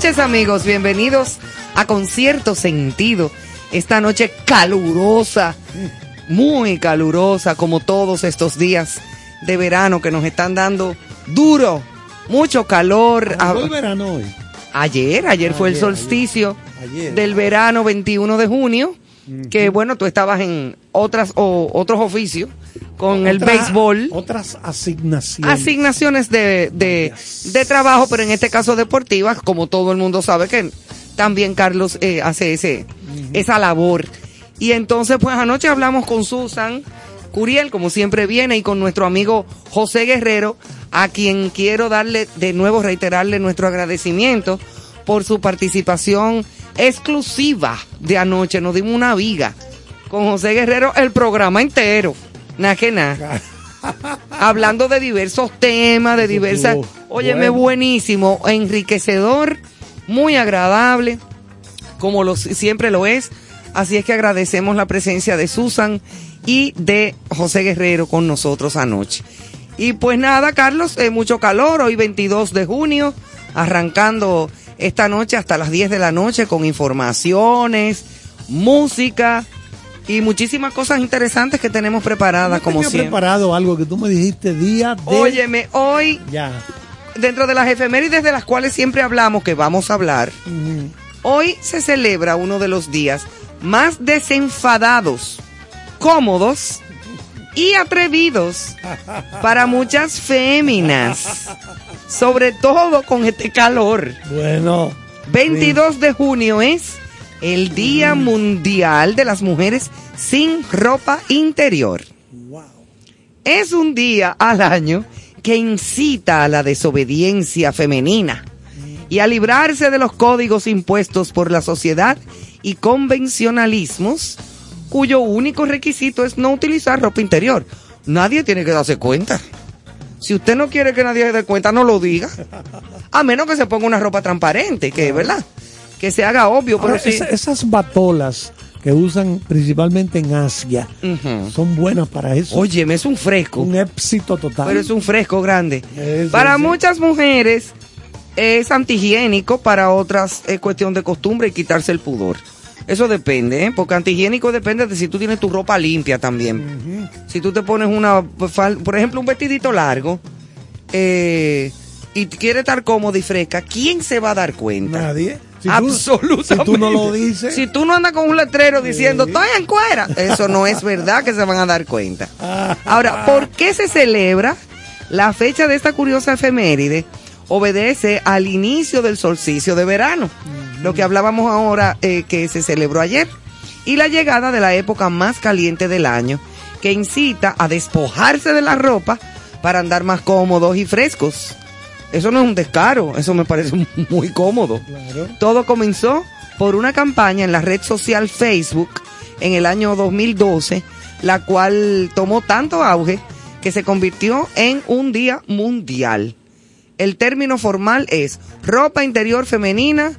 noches amigos, bienvenidos a Concierto Sentido. Esta noche calurosa, muy calurosa como todos estos días de verano que nos están dando duro, mucho calor. ¿Cuándo el verano hoy? Ayer, ayer fue el solsticio ayer. del verano 21 de junio, que bueno, tú estabas en otras o otros oficios con el béisbol. Otras asignaciones. asignaciones de, de. De trabajo, pero en este caso deportivas, como todo el mundo sabe que también Carlos eh, hace ese, esa labor. Y entonces, pues anoche hablamos con Susan Curiel, como siempre viene, y con nuestro amigo José Guerrero, a quien quiero darle de nuevo, reiterarle nuestro agradecimiento por su participación exclusiva de anoche. Nos dimos una viga con José Guerrero el programa entero. Nada que nada hablando de diversos temas, de diversas... Óyeme, buenísimo, enriquecedor, muy agradable, como lo, siempre lo es. Así es que agradecemos la presencia de Susan y de José Guerrero con nosotros anoche. Y pues nada, Carlos, eh, mucho calor, hoy 22 de junio, arrancando esta noche hasta las 10 de la noche con informaciones, música y muchísimas cosas interesantes que tenemos preparadas como siempre. preparado algo que tú me dijiste día de... Óyeme, hoy, Ya. dentro de las efemérides de las cuales siempre hablamos, que vamos a hablar, hoy se celebra uno de los días más desenfadados, cómodos y atrevidos para muchas féminas, sobre todo con este calor. Bueno. 22 de junio es el Día Mundial de las Mujeres sin ropa interior. Wow. Es un día al año que incita a la desobediencia femenina y a librarse de los códigos impuestos por la sociedad y convencionalismos cuyo único requisito es no utilizar ropa interior. Nadie tiene que darse cuenta. Si usted no quiere que nadie se dé cuenta, no lo diga. A menos que se ponga una ropa transparente, que ¿verdad? Que se haga obvio, pero sí. esa- esas batolas que usan principalmente en Asia son buenas para eso. Óyeme, es un fresco. Un éxito total. Pero es un fresco grande. Eso, para sí. muchas mujeres es antihigiénico, para otras es cuestión de costumbre y quitarse el pudor. Eso depende, ¿eh? porque antihigiénico depende de si tú tienes tu ropa limpia también. Si tú te pones una, por ejemplo, un vestidito largo eh, y quieres estar cómodo y fresca, ¿quién se va a dar cuenta? Nadie. Si tú- Absolutamente. Si tú no lo dices. Si tú no andas con un letrero diciendo, estoy en cuera, eso no es verdad que se van a dar cuenta. Ahora, ¿por qué se celebra? La fecha de esta curiosa efeméride obedece al inicio del solsticio de verano, lo que hablábamos ahora eh, que se celebró ayer, y la llegada de la época más caliente del año, que incita a despojarse de la ropa para andar más cómodos y frescos. Eso no es un descaro, eso me parece muy cómodo. Claro. Todo comenzó por una campaña en la red social Facebook en el año 2012, la cual tomó tanto auge que se convirtió en un día mundial. El término formal es ropa interior femenina,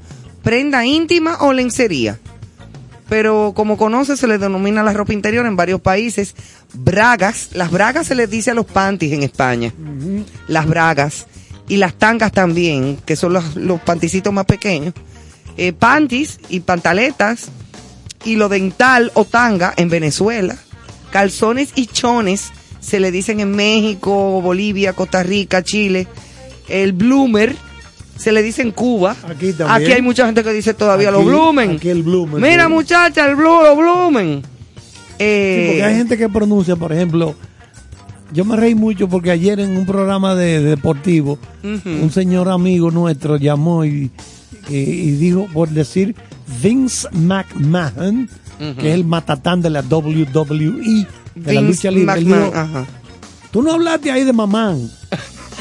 prenda íntima o lencería. Pero como conoce, se le denomina la ropa interior en varios países. Bragas, las bragas se les dice a los panties en España. Las bragas. Y las tangas también, que son los, los panticitos más pequeños. Eh, panties y pantaletas. Y lo dental o tanga en Venezuela. Calzones y chones se le dicen en México, Bolivia, Costa Rica, Chile. El bloomer se le dice en Cuba. Aquí también. Aquí hay mucha gente que dice todavía Aquí- los bloomen. aquí el bloomer, Mira, sí. muchacha, el blue, los. Sí, Eh, porque hay gente que pronuncia, por ejemplo, yo me reí mucho porque ayer en un programa de, de deportivo, un señor amigo nuestro llamó y, y- y dijo, por decir, Vince McMahon, que es el matatán de la WWE, de la lucha libre. Dijo. Tú no hablaste ahí de mamán.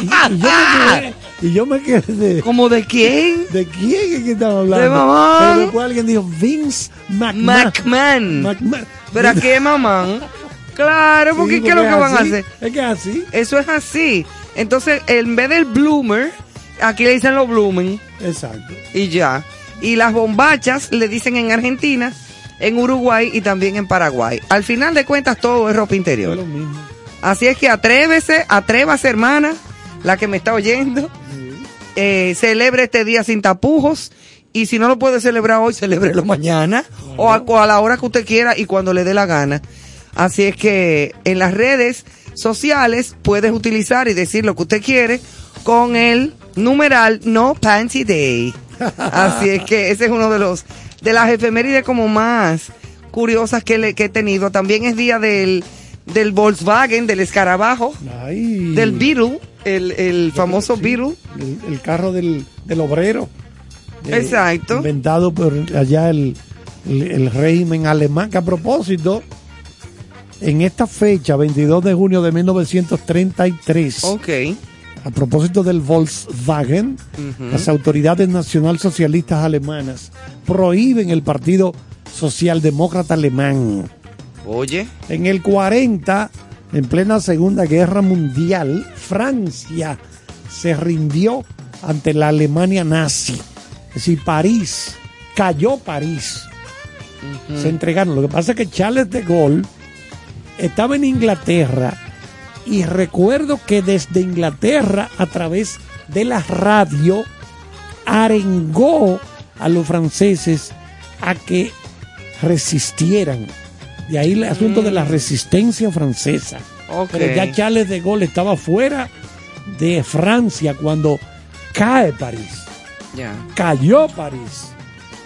Y, y yo, me quedé, y yo me quedé. ¿Como de quién? ¿De quién es que estaba hablando? De mamán. Pero después alguien dijo Vince McMahon. McMahon. McMahon. ¿Pero a qué, mamá? Claro, porque Sí, ¿qué es lo que van a hacer? Es que es así. Eso es así. Entonces, en vez del bloomer, aquí le dicen los bloomen Exacto. y ya. Y las bombachas le dicen en Argentina, en Uruguay y también en Paraguay. Al final de cuentas, todo es ropa Es interior. lo mismo. Así es que atrévese, atrévase, hermana, la que me está oyendo. eh, celebre este día sin tapujos y si no lo puede celebrar hoy, celébrelo mañana o, a, o a la hora que usted quiera y cuando le dé la gana. Así es que en las redes sociales puedes utilizar y decir lo que usted quiere con el numeral No Panty Day. Así es que ese es uno de los de las efemérides como más curiosas que, le- que he tenido. También es día del, del Volkswagen, del escarabajo, Ay. del Beetle, el, el famoso Sí, Beetle. El, el carro del, del obrero. Eh, Exacto. Inventado por allá el, el, el régimen alemán. Que a propósito, en esta fecha, 22 de junio de 1933, Ok. a propósito del Volkswagen, las autoridades nacionalsocialistas alemanas prohíben el Partido Socialdemócrata Alemán. Oye. En el 40, en plena Segunda Guerra Mundial, Francia se rindió ante la Alemania nazi. Es decir, París, cayó París. Se entregaron. Lo que pasa es que Charles de Gaulle estaba en Inglaterra y recuerdo que desde Inglaterra, a través de la radio, arengó a los franceses a que resistieran. De ahí el asunto de la resistencia francesa. Ok. Pero ya Charles de Gaulle estaba fuera de Francia cuando cae París. Ya. Cayó París.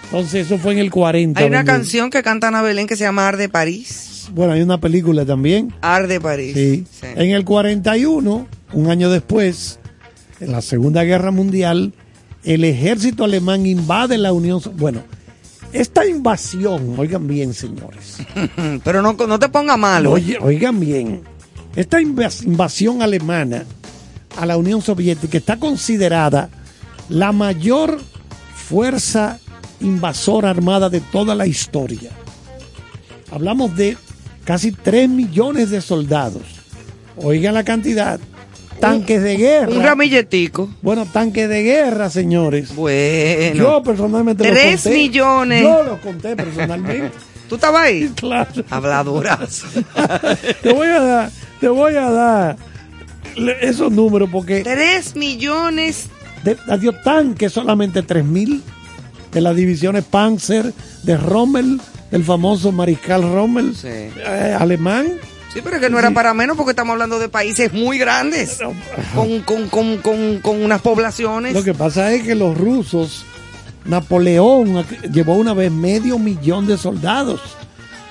Entonces eso fue en el 40. Hay una donde- canción que canta Ana Belén que se llama Arde París. Bueno, hay una película también. Arde París. Sí. Sí. En el 41, un año después, en la Segunda Guerra Mundial, el ejército alemán invade la Unión. So- Bueno, esta invasión, oigan bien, señores. Pero no, no te ponga malo. Oye, oigan bien, esta invas- invasión alemana a la Unión Soviética está considerada la mayor fuerza invasora armada de toda la historia. Hablamos de casi 3 millones de soldados. Oigan la cantidad. Tanques de guerra. Un ramilletico. Bueno, tanques de guerra, señores. Bueno. Yo personalmente los Tres conté. millones. Yo los conté personalmente. ¿Tú estabas ahí? claro. Habladoras. te voy a dar, te voy a dar esos números porque Tres millones. de, adiós tanques solamente 3000 de las divisiones Panzer de Rommel, del famoso mariscal Rommel Sí. eh, alemán. Sí, pero es que no era para menos porque estamos hablando de países muy grandes. Con, con, con, con, con unas poblaciones. Lo que pasa es que los rusos, Napoleón llevó una vez medio millón de soldados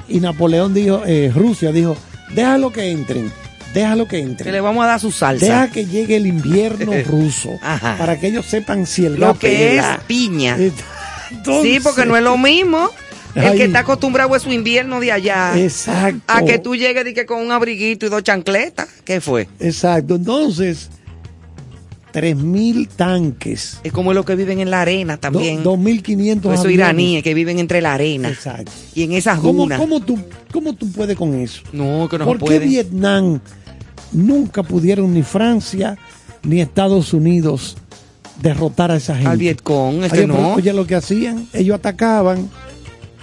y Napoleón dijo, eh, Rusia dijo, déjalo que entren, déjalo que Que le entren. vamos a dar su salsa. Deja que llegue el invierno ruso Ajá. para que ellos sepan si el Lo que es piña. Entonces- Sí, porque no es lo mismo. El Ay. que está acostumbrado a su invierno de allá. Exacto. A que tú llegues y que con un abriguito y dos chancletas. ¿Qué fue? Exacto. Entonces, 3.000 tanques. Es como los que viven en la arena también. do- 2.500 Esos iraníes que viven entre la arena. Exacto. Y en esas ¿Cómo, dunas. cómo tú, ¿Cómo tú puedes con eso? No, que no ¿Por qué. Vietnam nunca pudieron ni Francia ni Estados Unidos derrotar a esa gente? Al Vietcong, este Oye, pero no. oye lo que hacían, ellos atacaban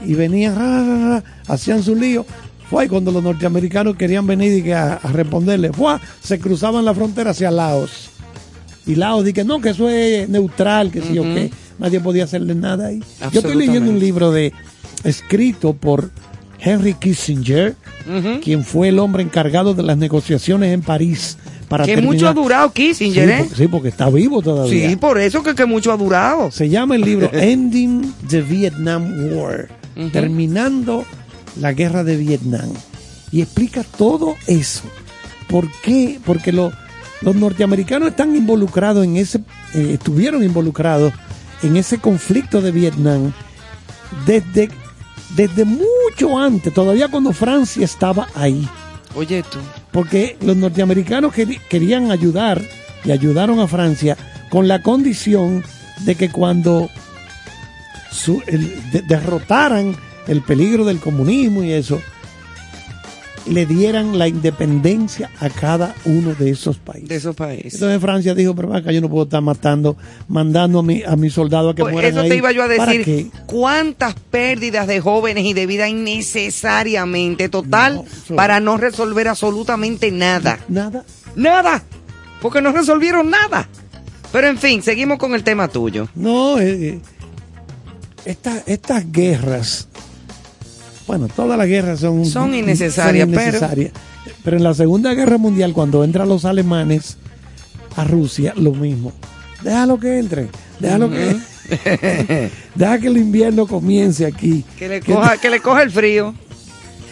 y venían, ra, ra, ra, hacían su lío. Fue cuando los norteamericanos querían venir y que a, a responderle, fue, se cruzaban la frontera hacia Laos. Y Laos dije, no, que eso es neutral, que sí o qué. Nadie podía hacerle nada ahí. Yo estoy leyendo un libro de escrito por Henry Kissinger, quien fue el hombre encargado de las negociaciones en París para Que terminar. mucho ha durado sí, Kissinger, ¿eh? porque, sí, porque está vivo todavía. Sí, por eso que, que mucho ha durado. Se llama el libro Ending the Vietnam War, terminando la guerra de Vietnam. Y explica todo eso. ¿Por qué? Porque lo- los norteamericanos están involucrados en ese, eh, estuvieron involucrados en ese conflicto de Vietnam desde, desde mucho antes, todavía cuando Francia estaba ahí Oye tú. porque los norteamericanos querían ayudar y ayudaron a Francia con la condición de que cuando su- el- de- derrotaran el peligro del comunismo y eso, le dieran la independencia a cada uno de esos países. De esos países. Entonces Francia dijo, pero acá yo no puedo estar matando, mandando a mi, a mis soldados a que Pues mueran eso ahí. te iba yo a ¿Para decir. ¿Cuántas pérdidas de jóvenes y de vida innecesariamente total No, eso- para no resolver absolutamente nada? Nada. Nada. Porque no resolvieron nada. Pero en fin, seguimos con el tema tuyo. No, eh, eh, esta- estas guerras, bueno, todas las guerras son, Son innecesarias, pero- innecesarias. pero... en la Segunda Guerra Mundial, cuando entran los alemanes a Rusia, lo mismo. Déjalo que entre, déjalo que... Deja que el invierno comience aquí. Que le coja, que le coja el frío.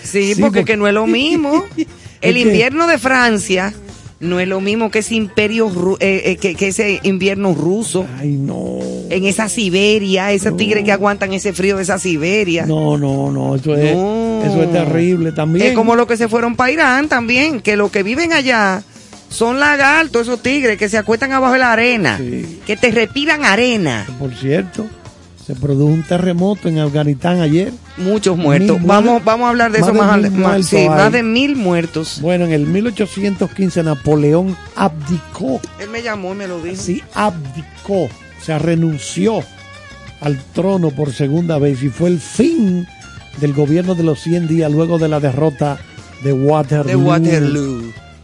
Sí, Sí, porque, porque- que no es lo mismo. El invierno de Francia no es lo mismo que ese imperio, eh, eh, que, que ese invierno ruso. Ay, no. En esa Siberia, esos tigres que aguantan ese frío de esa Siberia. No, no, no, eso es, No. eso es terrible también. Es como los que se fueron para Irán también, que los que viven allá son lagartos, esos tigres que se acuestan abajo de la arena, Sí. que te respiran arena. Por cierto, se produjo un terremoto en Afganistán ayer. Muchos muertos. Vamos, vamos a hablar de Más eso de más, al- más- sí, más de mil muertos. Bueno, en el 1815 Napoleón abdicó, Él me llamó y me lo dijo. sí, abdicó, o sea, renunció al trono por segunda vez y fue el fin del gobierno de los 100 días luego de la derrota de Waterloo. de Waterloo.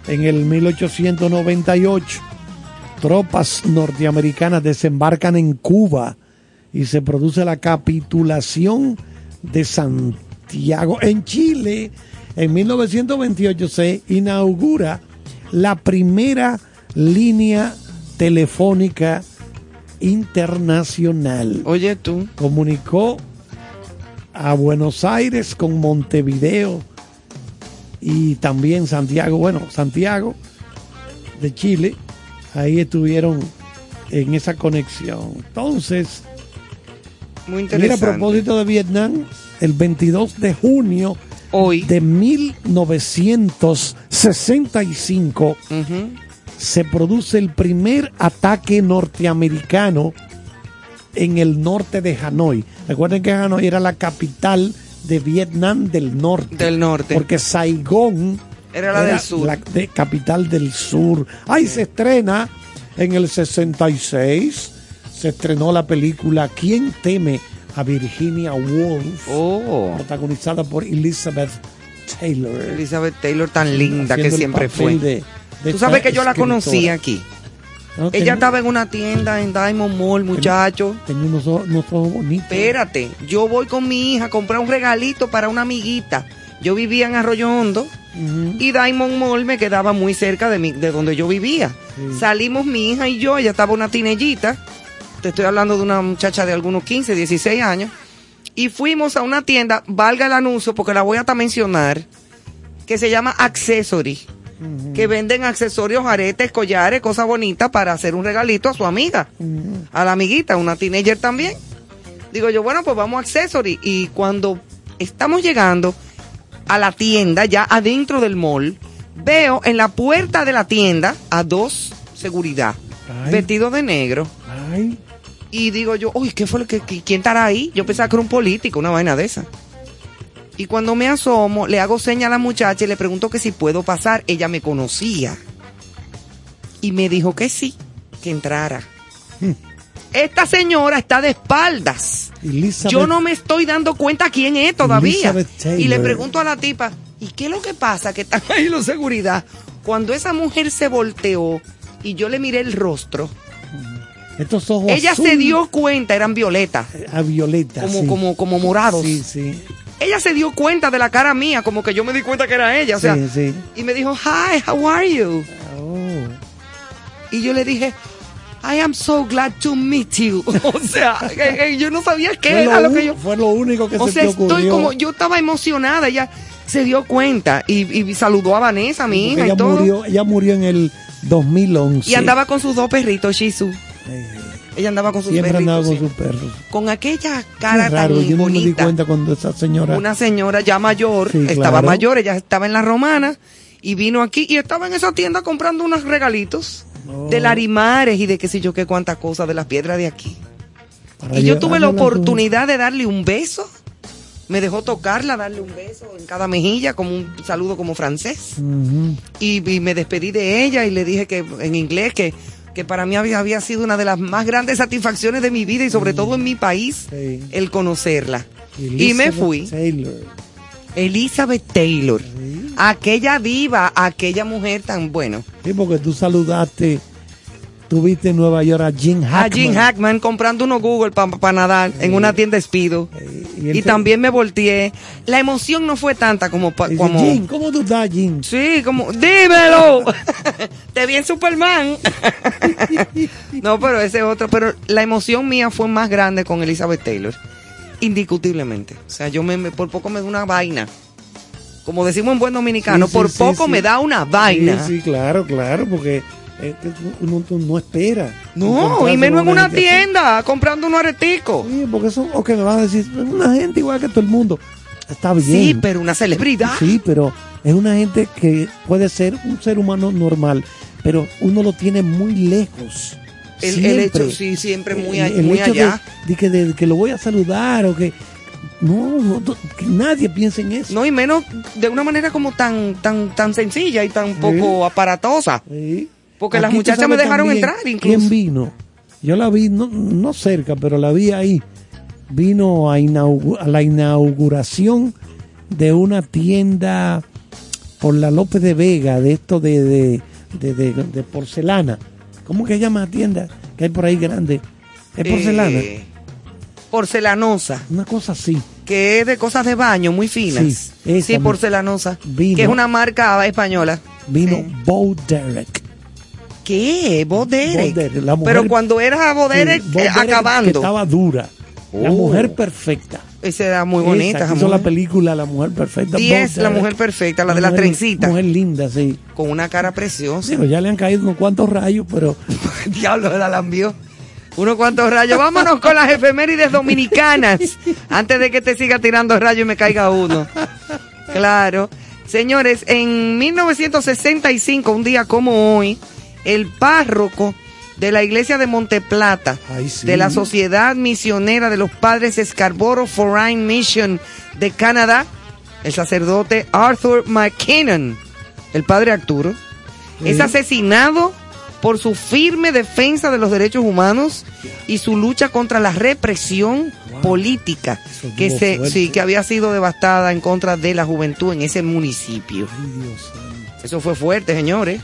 En el 1898, tropas norteamericanas desembarcan en Cuba y se produce la capitulación de Santiago. En Chile, en 1928 se inaugura la primera línea telefónica internacional. Oye tú, Comunicó a Buenos Aires con Montevideo y también Santiago, bueno, Santiago de Chile, ahí estuvieron en esa conexión. Entonces, muy mira, a interesante. propósito de Vietnam, el 22 de junio Hoy, de 1965 ujú, se produce el primer ataque norteamericano en el norte de Hanoi. Recuerden que Hanoi era la capital de Vietnam del Norte. del norte. Porque Saigón Era la del sur. la de- capital del sur. Ahí se estrena en el 66. Se estrenó la película ¿Quién teme a Virginia Woolf? Oh, Protagonizada por Elizabeth Taylor. Elizabeth Taylor tan linda que siempre fue. papel de- de Tú sabes que yo la conocí aquí. No, Ella tenía- estaba en una tienda en Diamond Mall, muchacho. Tenía unos ojos, unos ojos bonitos. Espérate, yo voy con mi hija a comprar un regalito para una amiguita. Yo vivía en Arroyo Hondo y Diamond Mall me quedaba muy cerca de, mi, de donde yo vivía. Sí. Salimos mi hija y yo, ella estaba una tinellita. Te estoy hablando de una muchacha de algunos 15, 16 años. Y fuimos a una tienda, valga el anuncio porque la voy a hasta mencionar, que se llama Accessory. Que venden accesorios, aretes, collares, cosas bonitas para hacer un regalito a su amiga a la amiguita, una teenager también. Digo yo, bueno, pues vamos a Accessory. Y cuando estamos llegando a la tienda, ya adentro del mall, veo en la puerta de la tienda a dos seguridad, Ay. vestidos de negro. Ay, Y digo yo, uy, ¿qué fue lo que, que- quién estará ahí? Yo pensaba que era un político, una vaina de esa. Y cuando me asomo, le hago seña a la muchacha y le pregunto que si puedo pasar. Ella me conocía. Y me dijo que sí, que entrara. Esta señora está de espaldas. Elizabeth. Yo no me estoy dando cuenta quién es todavía. Y le pregunto a la tipa, ¿y qué es lo que pasa? Que están ahí los seguridad. Cuando esa mujer se volteó y yo le miré el rostro, Estos ojos ella se dio cuenta, eran violetas, a violeta. como, sí. como, como morados. Sí, sí. Ella se dio cuenta de la cara mía, como que yo me di cuenta que era ella. O sea, sí, sí. y me dijo, hi, how are you? Oh. Y yo le dije, I am so glad to meet you. o sea, yo no sabía qué Fue era lo, lo que yo... fue lo único que O se sea, te estoy ocurrió. como, yo estaba emocionada, ella se dio cuenta y, y saludó a Vanessa, mi hija ella y todo. murió, ella murió en el 2011. Y andaba con sus dos perritos, Shih Tzu. Ella andaba con sus Siempre perritos. andaba con sus perros. Con aquella cara raro, tan yo no me di bonita. cuenta cuando esa señora. Una señora ya mayor, Sí, estaba claro. mayor, ella estaba en la romana y vino aquí y estaba en esa tienda comprando unos regalitos Oh. de larimares y de qué sé yo qué cuántas cosas de las piedras de aquí. para Y yo tuve la oportunidad de darle un beso. Me dejó tocarla, darle un beso en cada mejilla, como un saludo como francés. Y, y me despedí de ella y le dije que en inglés que, que para mí había, había sido una de las más grandes satisfacciones de mi vida y sobre todo en mi país. Sí. el conocerla. y me Elizabeth fui. Taylor. Elizabeth Taylor, Sí. aquella diva, aquella mujer tan bueno. Sí, porque tú saludaste tuviste en Nueva York a Jim Hackman. A Jim Hackman comprando unos Google para nadar en una tienda Speedo. Eh, Y, también me volteé. La emoción no fue tanta como... pa- dice, como Jim, ¿cómo tú estás, Jim? Sí, como, dímelo. Te vi en Superman. no, pero ese otro, pero la emoción mía fue más grande con Elizabeth Taylor. Indiscutiblemente. O sea, yo me, me- por poco me da una vaina. Como decimos en buen dominicano, Sí, sí, por poco sí. me da una vaina. Sí, sí, claro, claro, porque eh, uno, no espera. No, y menos en una así. tienda, comprando unos areticos. Sí, porque eso, o que me van a decir, es una gente igual que todo el mundo. Está bien. Sí, pero una celebridad. Sí, pero es una gente que puede ser un ser humano normal, pero uno lo tiene muy lejos. El, hecho, sí, siempre muy, a- El- el muy hecho allá. De, de que, de que lo voy a saludar o que no, que nadie piense en eso. No, y menos de una manera como tan, tan, tan sencilla y tan poco aparatosa. Sí. Porque las Aquí muchachas me dejaron entrar incluso. ¿Quién vino? Yo la vi, no, no cerca, pero la vi ahí. Vino a, a la inauguración de una tienda por la López de Vega, de esto de, de, de, de- de porcelana. ¿Cómo que se llama la tienda que hay por ahí grande? ¿Es porcelana? Eh, porcelanosa, Una cosa así. que es de cosas de baño muy finas. Sí, esa porcelanosa. Vino. Que es una marca española. Vino. Bo Derek. ¿Qué? Bo Derek. Bo Derek, la mujer- Pero cuando era Bo Derek, Sí, Bo Derek acabando. Que estaba dura. La Oh. mujer perfecta. Esa era muy bonita. Esa, hizo la película La Mujer Perfecta. Diez, Bo la Derek. mujer perfecta, la de la mujer- trencita. Mujer linda, sí. Con una cara preciosa. Digo, ya le han caído unos cuantos rayos, pero Diablo, la lambió. Unos cuantos rayos. Vámonos con las efemérides dominicanas. Antes de que te siga tirando rayos y me caiga uno. Claro. Señores, en 1965, un día como hoy, el párroco de la iglesia de Monteplata, Ay, sí. de la Sociedad Misionera de los Padres Scarborough Foreign Mission de Canadá, el sacerdote Arthur McKinnon, el padre Arturo, es asesinado por su firme defensa de los derechos humanos y su lucha contra la represión Wow. política que se sí que había sido devastada en contra de la juventud en ese municipio. Ay, Dios santo. Eso fue fuerte, señores.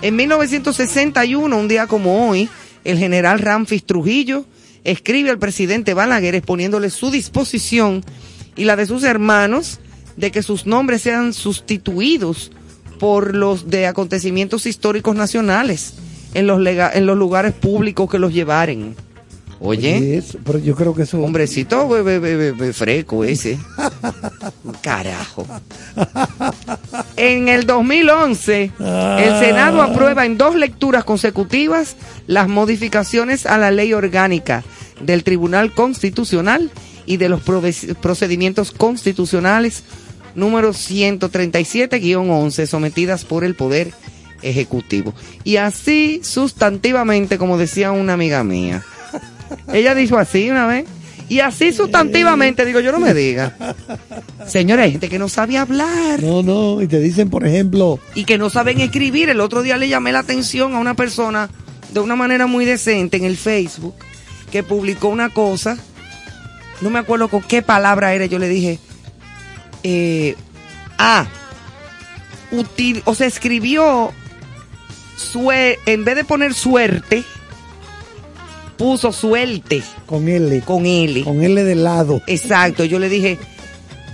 En 1961, un día como hoy, el general Ramfis Trujillo escribe al presidente Balaguer exponiéndole su disposición y la de sus hermanos de que sus nombres sean sustituidos por los de acontecimientos históricos nacionales en los, en los lugares públicos que los llevaren. Oye, Oye, eso, pero yo creo que eso. hombrecito be- be- be- be- be- freco ese. Carajo. En el 2011, el Senado aprueba en dos lecturas consecutivas las modificaciones a la ley orgánica del Tribunal Constitucional y de los procedimientos constitucionales número 137-11 sometidas por el Poder Ejecutivo. Y así sustantivamente, como decía una amiga mía. Ella dijo así una vez. Y así sustantivamente, digo, yo no me diga. Señora, hay gente que no sabe hablar No, no, y te dicen, por ejemplo, y que no saben escribir. El otro día le llamé la atención a una persona de una manera muy decente en el Facebook que publicó una cosa. No me acuerdo con qué palabra era. Yo le dije, eh, ah, util, o sea, escribió, sue- en vez de poner suerte, puso suerte con L, con L. con L de lado. Exacto, yo le dije,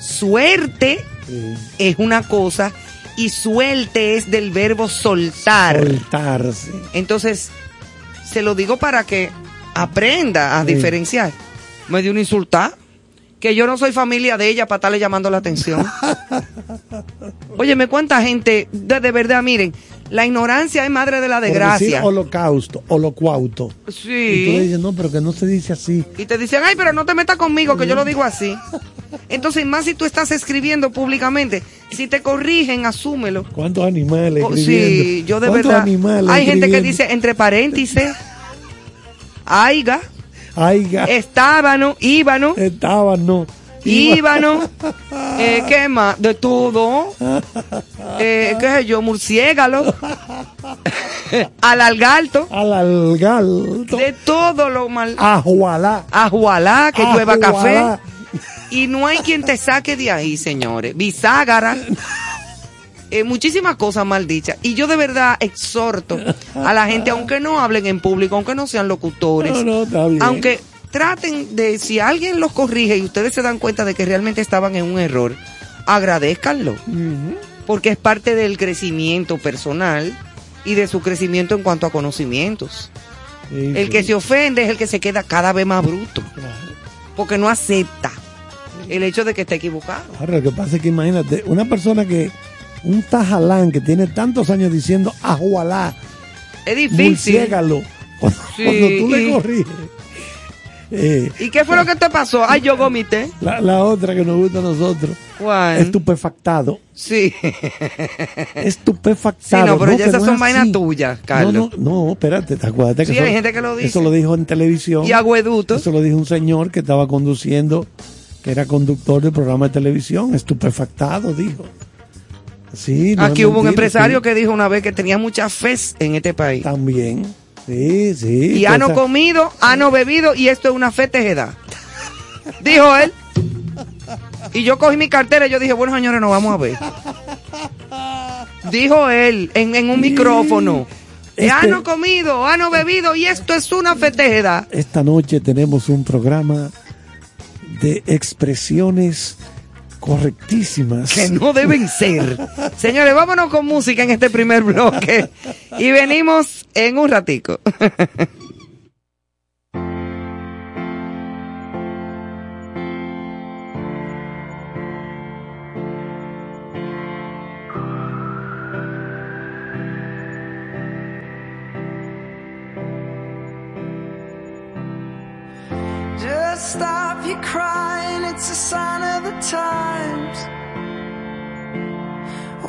suerte Sí. es una cosa y suelte es del verbo soltar. Soltarse. Entonces, se lo digo para que aprenda a Sí. diferenciar. Me dio una insultar. Que yo no soy familia de ella para estarle llamando la atención. Óyeme, cuánta gente, de, de verdad, miren, la ignorancia es madre de la Por decir desgracia. holocausto, holocuauto. Y tú le Sí. dices, no, pero que no se dice así. Y te dicen, ay, pero no te metas conmigo, que yo lo digo así. Entonces, más si tú estás escribiendo públicamente, si te corrigen, asúmelo. ¿Cuántos animales? Oh, escribiendo? sí, yo de ¿Cuántos verdad. animales Hay gente que dice entre paréntesis, aiga, Aiga, estábano, íbano, estaban, no. Iba- íbano, eh, ¿qué más? De todo. Eh, ¿Qué sé yo? Murciégalo, alalgalto, Al algalto. de todo lo mal. Ajualá. Ajualá, que llueva café. Y no hay quien te saque de ahí, señores. Biságara. eh, muchísimas cosas mal dichas. Y yo de verdad exhorto a la gente, aunque no hablen en público, aunque no sean locutores, No, no, está bien. aunque traten de, si alguien los corrige y ustedes se dan cuenta de que realmente estaban en un error, agradezcanlo, porque es parte del crecimiento personal y de su crecimiento en cuanto a conocimientos. Sí, El sí. que se ofende es el que se queda cada vez más bruto, porque no acepta el hecho de que está equivocado. Ahora, lo que pasa es que imagínate, una persona que, un tajalán que tiene tantos años diciendo ajualá, Es difícil. cuando, Sí, cuando tú le corriges. Eh, ¿Y qué fue lo que te pasó? Ay, yo vomité. la, la otra que nos gusta a nosotros, ¿Cuál? estupefactado. Sí. Estupefactado. Sí, no, pero ya que esas es son vainas tuyas, Carlos. No, no, no, espérate, te acuérdate que Sí, eso, hay gente que lo dice. eso lo dijo en televisión. Y agüeduto. Eso lo dijo un señor que estaba conduciendo, que era conductor del programa de televisión, estupefactado, dijo. Sí, no Aquí hubo un empresario sí. que dijo una vez que tenía mucha fe en este país. También. Sí, sí. Y ano cosa- comido, ano bebido y esto es una fe tejeda. Dijo él. Y yo cogí mi cartera y yo dije, bueno señores, nos vamos a ver. Dijo él en, en un micrófono. Este- Ano comido, ano bebido y esto es una fe tejeda. Esta noche tenemos un programa de expresiones correctísimas. que no deben ser. Señores, vámonos con música en este primer bloque y venimos en un ratico.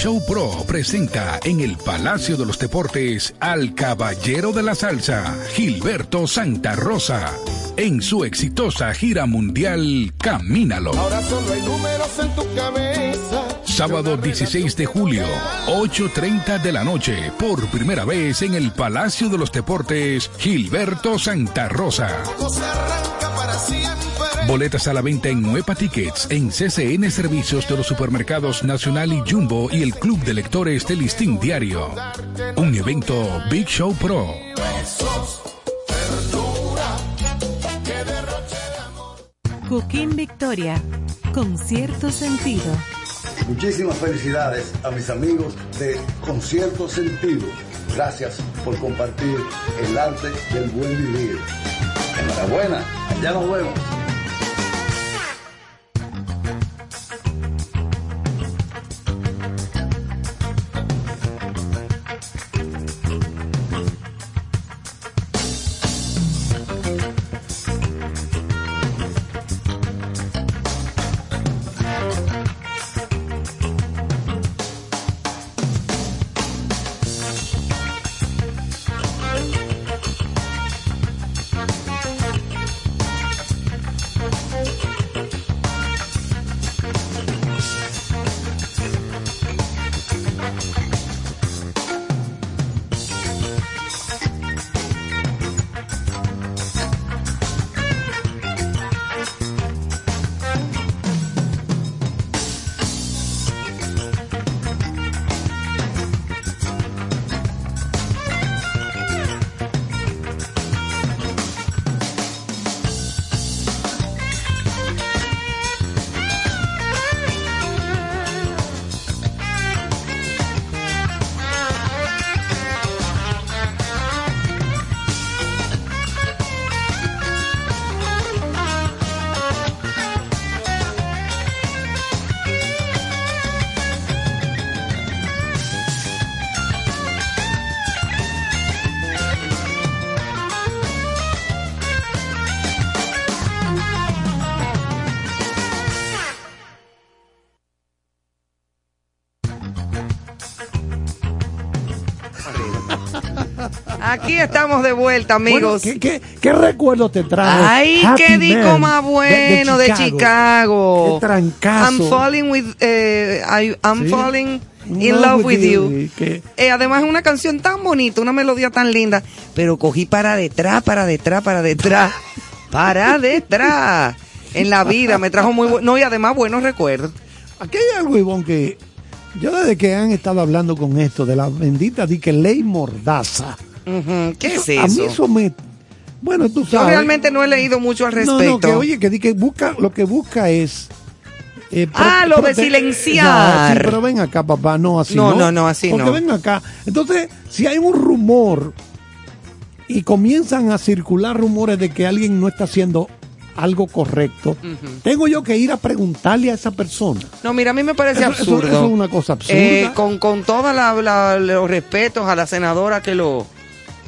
Show Pro presenta en el Palacio de los Deportes al Caballero de la Salsa, Gilberto Santa Rosa, en su exitosa gira mundial Camínalo. Ahora solo hay números en tu cabeza. Sábado 16 de julio, 8.30 de la noche, por primera vez en el Palacio de los Deportes, Gilberto Santa Rosa. Boletas a la venta en Nueva Tickets, en CCN Servicios de los Supermercados Nacional y Jumbo y el Club de Lectores del Listín Diario. Un evento Big Show Pro. Cooking Victoria, con cierto sentido. Muchísimas felicidades a mis amigos de Concierto Sentido. Gracias por compartir el arte del buen vivir. Enhorabuena, ya nos vemos. Aquí estamos de vuelta, amigos. Bueno, ¿qué, qué, qué recuerdo te trae? Ay, Happy qué disco más bueno de, Chicago. Qué trancazo. I'm falling with, eh, I- I'm Sí. falling In love love with you. Eh, además es una canción tan bonita, una melodía tan linda, pero cogí para detrás, para detrás, para detrás, para detrás. En la vida me trajo muy bueno, no y además buenos recuerdos. Aquí hay algo, Ivonne, que yo desde que han estado hablando con esto de la bendita di que ley mordaza. ¿Qué es A mí eso? eso me... Bueno, tú Yo sabes. realmente no he leído mucho al No, respecto. no, que oye, que, di que busca, lo que busca es... eh, pro- Ah, lo de silenciar. Sí, pero ven acá, papá, no así. No, No, no, no, así Porque no. ven acá. Entonces, si hay un rumor y comienzan a circular rumores de que alguien no está haciendo algo correcto, tengo yo que ir a preguntarle a esa persona. No, mira, a mí me parece Eso- eso- absurdo. eso es una cosa absurda. Eh, con con todos los respetos a la senadora que lo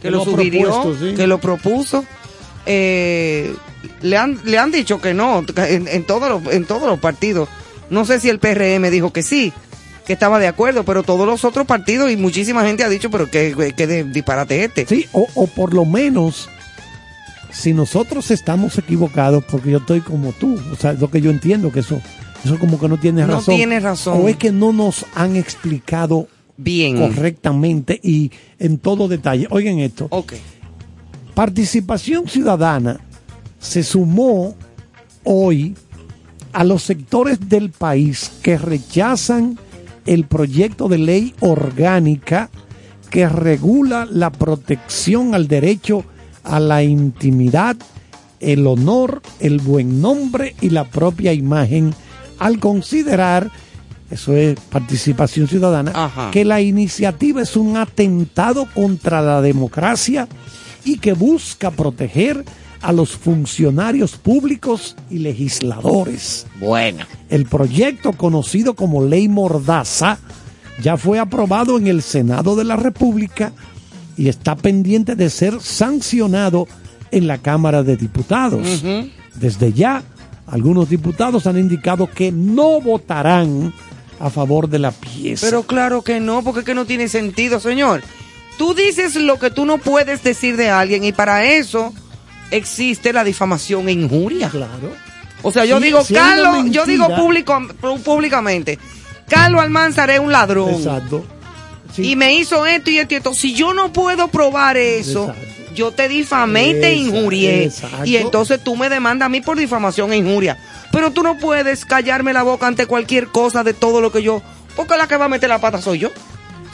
que lo lo sugirió, sí. que lo propuso, eh, le han le han dicho que no en, en todos los en todos los partidos. No sé si el PRM dijo que sí, que estaba de acuerdo, pero todos los otros partidos y muchísima gente ha dicho, pero que, que de disparate este. Sí, o, o por lo menos, si nosotros estamos equivocados, porque yo estoy como tú, o sea, lo que yo entiendo, que eso, eso como que no tienes No razón. tienes razón. O es que no nos han explicado Bien. correctamente y en todo detalle. Oigan esto, participación ciudadana se sumó hoy a los sectores del país que rechazan el proyecto de ley orgánica que regula la protección al derecho a la intimidad, el honor, el buen nombre y la propia imagen, al considerar, eso es participación ciudadana, Ajá. que la iniciativa es un atentado contra la democracia y que busca proteger a los funcionarios públicos y legisladores. Bueno. El proyecto conocido como Ley Mordaza ya fue aprobado en el Senado de la República y está pendiente de ser sancionado en la Cámara de Diputados. Desde ya, algunos diputados han indicado que no votarán a favor de la pieza. Pero claro que no, porque es que no tiene sentido, señor. Tú dices lo que tú no puedes decir de alguien y para eso existe la difamación e injuria. claro. O sea, yo Sí, digo, si Carlos, yo digo público, públicamente, Carlos Almanzar es un ladrón. Exacto. Sí. Y me hizo esto y esto y esto. Si yo no puedo probar eso, Exacto. Yo te difamé y te injurié. exacto. Y entonces tú me demandas a mí por difamación e injuria. Pero tú no puedes callarme la boca ante cualquier cosa de todo lo que yo... Porque la que va a meter la pata soy yo.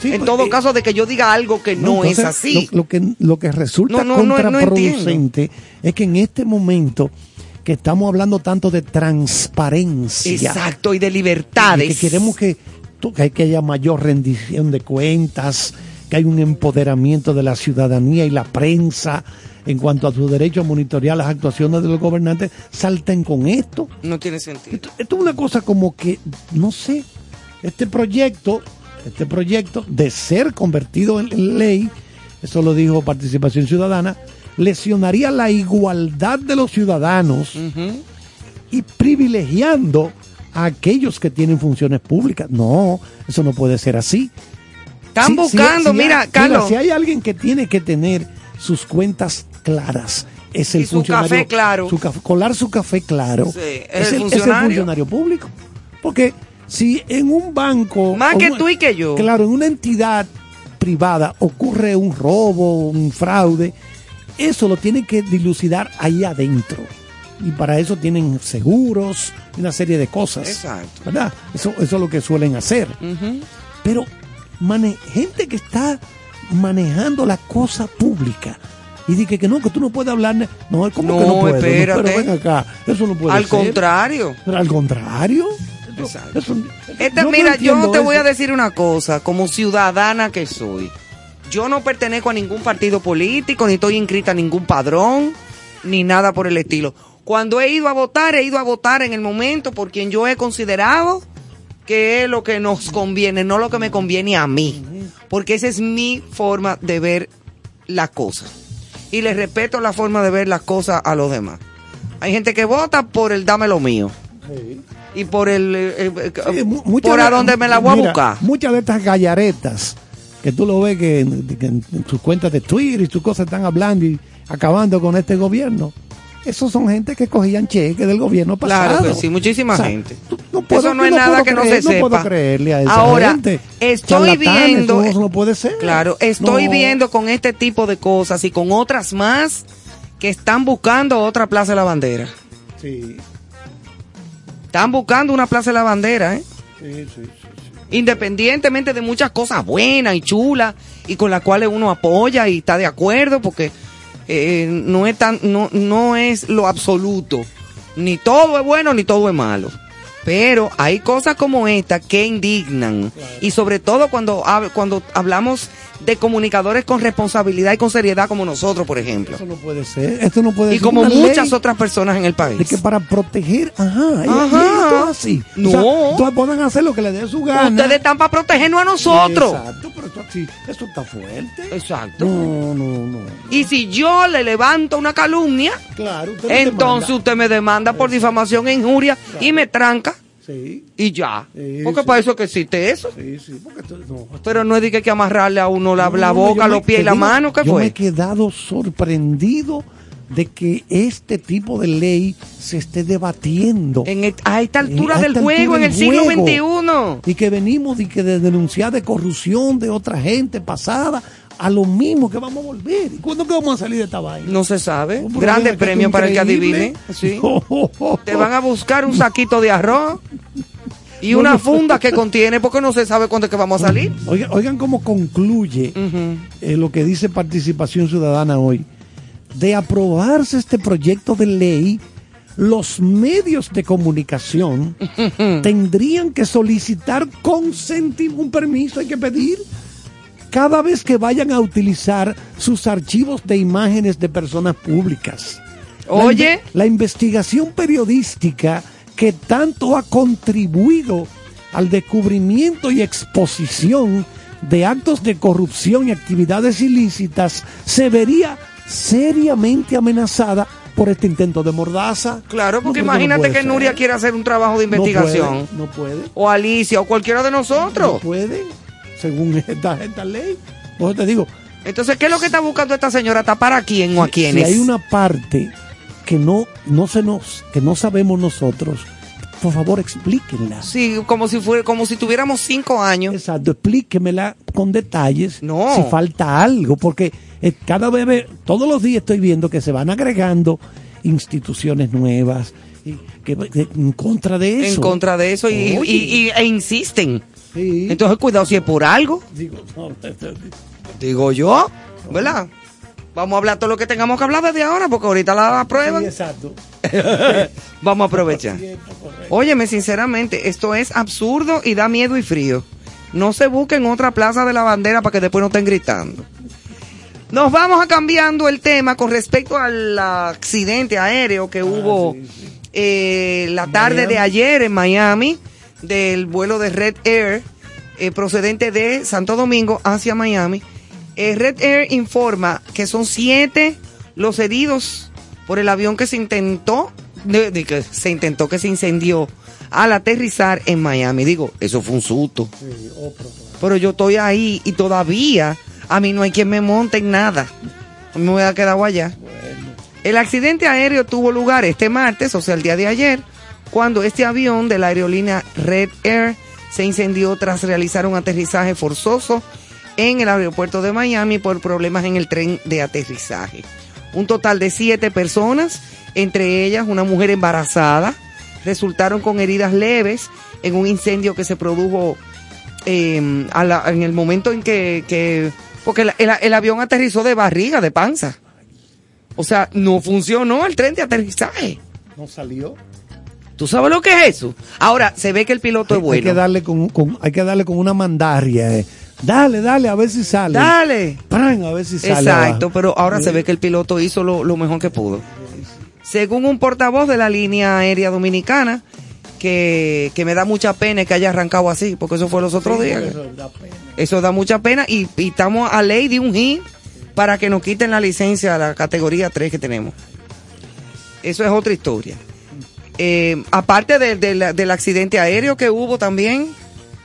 Sí, en pues, todo eh, caso de que yo diga algo que no, es entonces, así. Lo, lo que, lo que resulta No, no, contraproducente es que en este momento que estamos hablando tanto de transparencia, Exacto, y de y libertades. que queremos que, que haya mayor rendición de cuentas, que hay un empoderamiento de la ciudadanía y la prensa en cuanto a su derecho a monitorear las actuaciones de los gobernantes, salten con esto. No tiene sentido. Esto, esto es una cosa como que, no sé, este proyecto, este proyecto de ser convertido en, en ley, eso lo dijo Participación Ciudadana, lesionaría la igualdad de los ciudadanos y privilegiando a aquellos que tienen funciones públicas. No, eso no puede ser así. Están buscando, si mira, hay- Carlos. si hay alguien que tiene que tener sus cuentas claras, es el Y su funcionario. café claro. su colar su café claro. Sí, es, el el, es el funcionario. público. Porque si en un banco. Más que tú y que yo. Claro, en una entidad privada ocurre un robo, un fraude, eso lo tienen que dilucidar ahí adentro. Y para eso tienen seguros, una serie de cosas. Exacto. ¿Verdad? Eso, eso es lo que suelen hacer. Pero mane- gente que está manejando la cosa pública y dice que no, que tú no puedes hablar. No, ¿cómo que no No, puedo? espérate. pero ven acá, eso no puede Al ser. contrario. Pero al contrario. Eso- Exacto. eso- Esta, no mira, yo te voy a decir una cosa, como ciudadana que soy. Yo no pertenezco a ningún partido político, ni estoy inscrita a ningún padrón, ni nada por el estilo. Cuando he ido a votar, he ido a votar en el momento por quien yo he considerado que es lo que nos conviene, no lo que me conviene a mí. Porque esa es mi forma de ver las cosas. Y les respeto la forma de ver las cosas a los demás. Hay gente que vota por el dame lo mío. Y por el... eh, eh, Sí, muchas por a donde me la voy mira, a buscar. Muchas de estas gallaretas que tú lo ves que en, que en- en sus cuentas de Twitter y sus cosas están hablando y acabando con este gobierno. Esos son gente que cogían cheques del gobierno pasado. Claro sí, muchísima O sea, gente. no puedo- eso no es nada que no se No puedo sepa. creerle a esa Ahora, gente. estoy viendo, eso no puede ser. claro, estoy No. viendo con este tipo de cosas y con otras más que están buscando otra Plaza de la Bandera. Sí, Están buscando una Plaza de la Bandera, ¿eh? sí, sí, sí. Independientemente de muchas cosas buenas y chulas y con las cuales uno apoya y está de acuerdo porque eh, no es tan, no, no es lo absoluto. Ni todo es bueno ni todo es malo. Pero hay cosas como esta que indignan. Y sobre todo cuando, cuando hablamos de comunicadores con responsabilidad y con seriedad como nosotros, por ejemplo. Eso no puede ser. Esto no puede Y ser. como una muchas ley otras personas en el De país. que para proteger, ajá, y- y Ajá. así. No. O sea, todos pueden hacer lo que les dé su gana. Ustedes están para protegernos a nosotros. Exacto, pero esto está fuerte. Exacto. No, no, no. Y si yo le levanto una calumnia, Claro, usted entonces usted me demanda por difamación e injuria y me tranca Sí, y ya. Sí, Porque sí. para eso que existe eso. sí, sí, porque no. Pero no es de que hay que amarrarle a uno la, No, la no, boca, los pies y la mano. ¿Qué yo me he fue? quedado sorprendido de que este tipo de ley se esté debatiendo. En a esta altura a del esta juego, en el siglo juego. XXI. Y que venimos y que de denunciar de corrupción de otra gente pasada a lo mismo que vamos a volver. ¿Y cuándo que vamos a salir de esta vaina? No se sabe. Grande premio para el que adivine. Sí. No. Te van a buscar un saquito de arroz y No, una no. funda que contiene porque no se sabe cuándo es que vamos a salir. Oigan, oigan cómo concluye eh, lo que dice Participación Ciudadana hoy. De aprobarse este proyecto de ley, los medios de comunicación tendrían que solicitar consentimiento, un permiso hay que pedir cada vez que vayan a utilizar sus archivos de imágenes de personas públicas. La Oye. inve- la investigación periodística que tanto ha contribuido al descubrimiento y exposición de actos de corrupción y actividades ilícitas se vería seriamente amenazada por este intento de mordaza. Claro, porque No, no imagínate que. Nuria quiere hacer un trabajo de No investigación. puede, No puede. O Alicia, o cualquiera de No nosotros. puede, según esta, esta ley. Por eso te digo, Entonces, ¿qué es lo que está buscando esta señora? ¿Tapar a quién o a si quiénes? hay una parte que no, no se nos, que no sabemos nosotros, por favor explíquenla. Sí, como si fuera, como si tuviéramos cinco años. Exacto, explíquemela con detalles No. si falta algo, porque eh, cada vez, ve- todos los días estoy viendo que se van agregando instituciones nuevas y que, que- en contra de eso. En contra de eso y, Oye. y- y- e insisten. Sí. Entonces, cuidado si es por algo, Digo, no, digo yo, ¿verdad? Vamos a hablar todo lo que tengamos que hablar desde ahora, porque ahorita la aprueban. sí, exacto. Vamos a aprovechar. Óyeme, sinceramente, esto es absurdo y da miedo y frío. No se busquen otra plaza de la bandera para que después no estén gritando. Nos vamos a cambiando el tema con respecto al accidente aéreo que hubo eh, la tarde de ayer en Miami del vuelo de Red Air eh, procedente de Santo Domingo hacia Miami. Eh, Red Air informa que son siete los heridos por el avión que se intentó, de, de que se intentó que se incendió al aterrizar en Miami. Digo, eso fue un susto. Pero yo estoy ahí y todavía a mí no hay quien me monte en nada. Me voy a quedar allá. El accidente aéreo tuvo lugar este martes, o sea, el día de ayer, cuando este avión de la aerolínea Red Air se incendió tras realizar un aterrizaje forzoso en el aeropuerto de Miami por problemas en el tren de aterrizaje. Un total de siete personas, entre ellas una mujer embarazada, resultaron con heridas leves en un incendio que se produjo eh, a la- en el momento en que, que- porque el, el- el avión aterrizó de barriga, de panza. O sea, no funcionó el tren de aterrizaje. No salió. ¿Tú sabes lo que es eso? Ahora, se ve que el piloto es Hay, hay que bueno. darle con, con- hay que darle con una mandaria. eh. Dale, dale, a ver si sale. Dale. Pran, a ver si sale. Exacto, abajo. pero ahora se ve que el piloto hizo lo, lo mejor que pudo. Según un portavoz de la línea aérea dominicana, que, que me da mucha pena que haya arrancado así, porque eso fue los otros días. Eso da pena. Eso da mucha pena y, y estamos a ley de un hit para que nos quiten la licencia a la categoría 3 que tenemos. Eso es otra historia. Eh, aparte de- del accidente aéreo que hubo también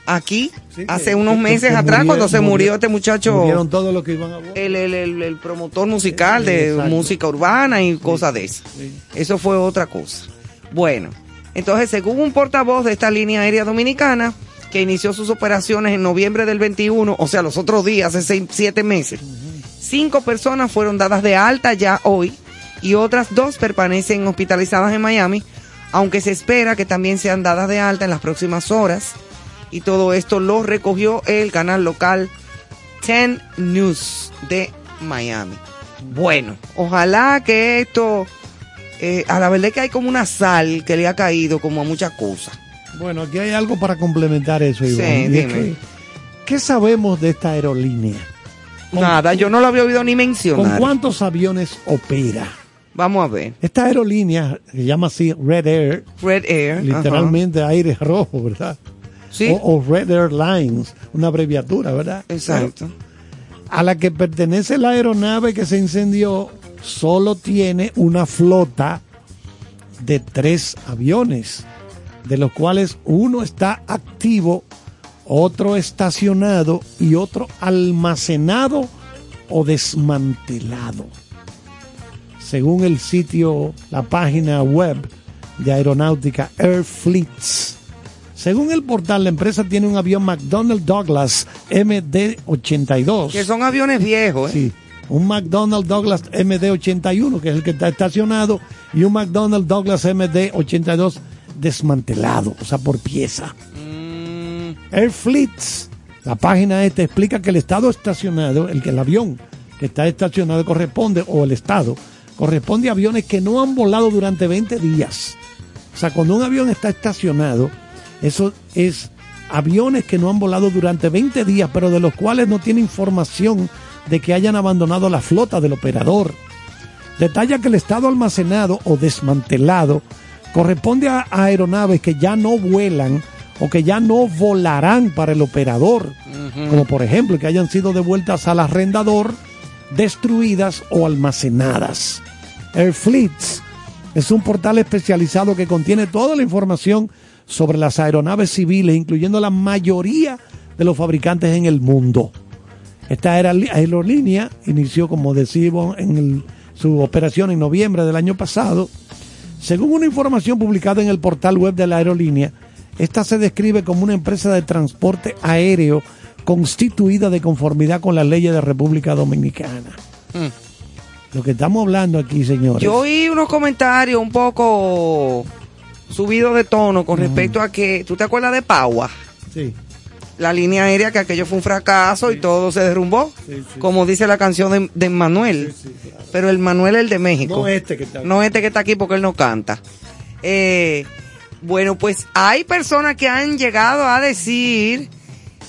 aquí, Sí, hace que- unos meses que atrás cuando se murió, murió- este muchacho, Murieron todos los que iban a el, el, el- el promotor musical de Exacto. música urbana y cosas de eso. Sí. Eso fue otra cosa. Bueno, entonces según un portavoz de esta línea aérea dominicana, que inició sus operaciones en noviembre del 21, o sea, los otros días, hace seis, siete meses, cinco personas fueron dadas de alta ya hoy y otras dos permanecen hospitalizadas en Miami, aunque se espera que también sean dadas de alta en las próximas horas. Y todo esto lo recogió el canal local 10 News de Miami. Bueno, ojalá que esto, eh, a la verdad es que hay como una sal que le ha caído como a muchas cosas. Bueno, aquí hay algo para complementar eso, Iván. Sí, es dime. que, ¿Qué sabemos de esta aerolínea? ¿Con- Nada, yo no lo había oído ni ¿Con mencionar. cuántos aviones opera? Vamos a ver. Esta aerolínea se llama así Red Air, Red Air. literalmente aire rojo, ¿verdad? Sí, O, o Red Airlines, una abreviatura, ¿verdad? exacto. A la que pertenece la aeronave que se incendió, solo tiene una flota de tres aviones, de los cuales uno está activo, otro estacionado y otro almacenado o desmantelado. Según el sitio, la página web de aeronáutica Air Fleets. Según el portal, la empresa tiene un avión McDonnell Douglas MD-82. Que son aviones viejos, ¿eh? Sí, un McDonnell Douglas MD-81, que es el que está estacionado, y un McDonnell Douglas MD-82 desmantelado, o sea, por pieza. Mm, Air Fleets, la página esta explica que el estado estacionado, el que el avión que está estacionado corresponde, o el estado, corresponde a aviones que no han volado durante 20 días. O sea, cuando un avión está estacionado, eso es aviones que no han volado durante 20 días, pero de los cuales no tiene información de que hayan abandonado la flota del operador. Detalla que el estado almacenado o desmantelado corresponde a aeronaves que ya no vuelan o que ya no volarán para el operador, como por ejemplo que hayan sido devueltas al arrendador, destruidas o almacenadas. Air Fleets es un portal especializado que contiene toda la información sobre las aeronaves civiles, incluyendo la mayoría de los fabricantes en el mundo. Esta aerol- aerolínea inició, como decimos, en el- su operación en noviembre del año pasado. Según una información publicada en el portal web de la aerolínea, esta se describe como una empresa de transporte aéreo constituida de conformidad con las leyes de República Dominicana. Lo que estamos hablando aquí, señores. Yo oí unos comentarios un poco subidos de tono con respecto a que, ¿tú te acuerdas de Paua? Sí. La línea aérea que aquello fue un fracaso y todo se derrumbó, como dice la canción de, de Manuel. Pero el Manuel es el de México. No este que está aquí. No este que está aquí porque él no canta. Eh, bueno, pues hay personas que han llegado a decir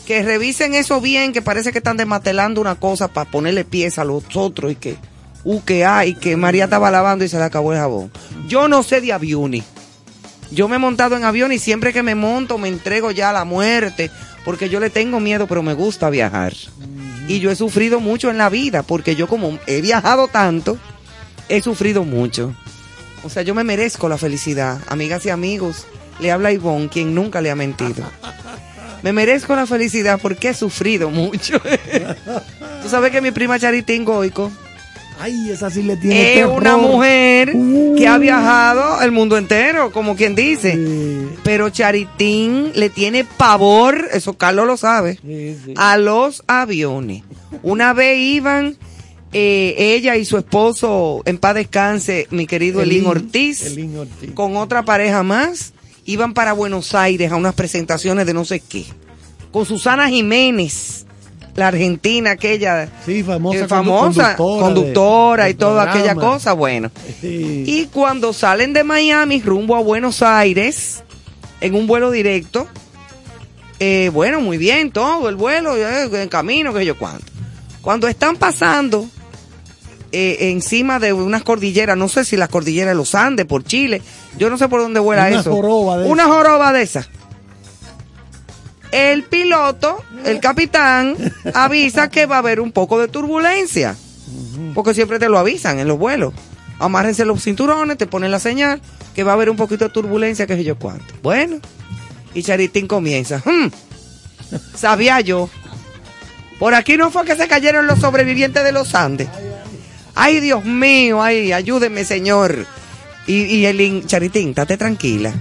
que revisen eso bien, que parece que están desmantelando una cosa para ponerle pies a los otros y que, uh, que hay, que María estaba lavando y se le acabó el jabón. Yo no sé de aviones. Yo me he montado en avión y siempre que me monto me entrego ya a la muerte, porque yo le tengo miedo, pero me gusta viajar. Y yo he sufrido mucho en la vida, porque yo como he viajado tanto, he sufrido mucho. O sea, yo me merezco la felicidad. Amigas y amigos, le habla Ivonne, quien nunca le ha mentido. Me merezco la felicidad porque he sufrido mucho. Tú sabes que mi prima Charitín Goico Ay, esa sí le tiene es terror. una mujer que ha viajado el mundo entero, como quien dice. Sí, Pero Charitín le tiene pavor, eso Carlos lo sabe, sí, sí. a los aviones. Una vez iban eh, ella y su esposo, en paz descanse, mi querido Elín, Ortiz, Elín Ortiz. con otra pareja más, iban para Buenos Aires a unas presentaciones de no sé qué. Con Susana Jiménez, la argentina aquella, Sí, famosa, eh, famosa conductora, conductora, de- y toda aquella cosa, bueno. Sí. Y cuando salen de Miami rumbo a Buenos Aires, en un vuelo directo, eh, bueno, muy bien, todo el vuelo, eh, en camino, que yo cuánto. Cuando están pasando eh, encima de unas cordilleras, no sé si las cordilleras de los Andes, por Chile, yo no sé por dónde vuela Una eso. joroba de Una joroba de esa. El piloto, el capitán, avisa que va a haber un poco de turbulencia. Porque siempre te lo avisan en los vuelos. Amárrense los cinturones, te ponen la señal, que va a haber un poquito de turbulencia, que sé yo cuánto. Bueno, y Charitín comienza. "Hmm, Sabía yo. Por aquí no fue que se cayeron los sobrevivientes de los Andes. Ay, Dios mío, ay, ayúdeme, señor. Y, y el Charitín, estate tranquila.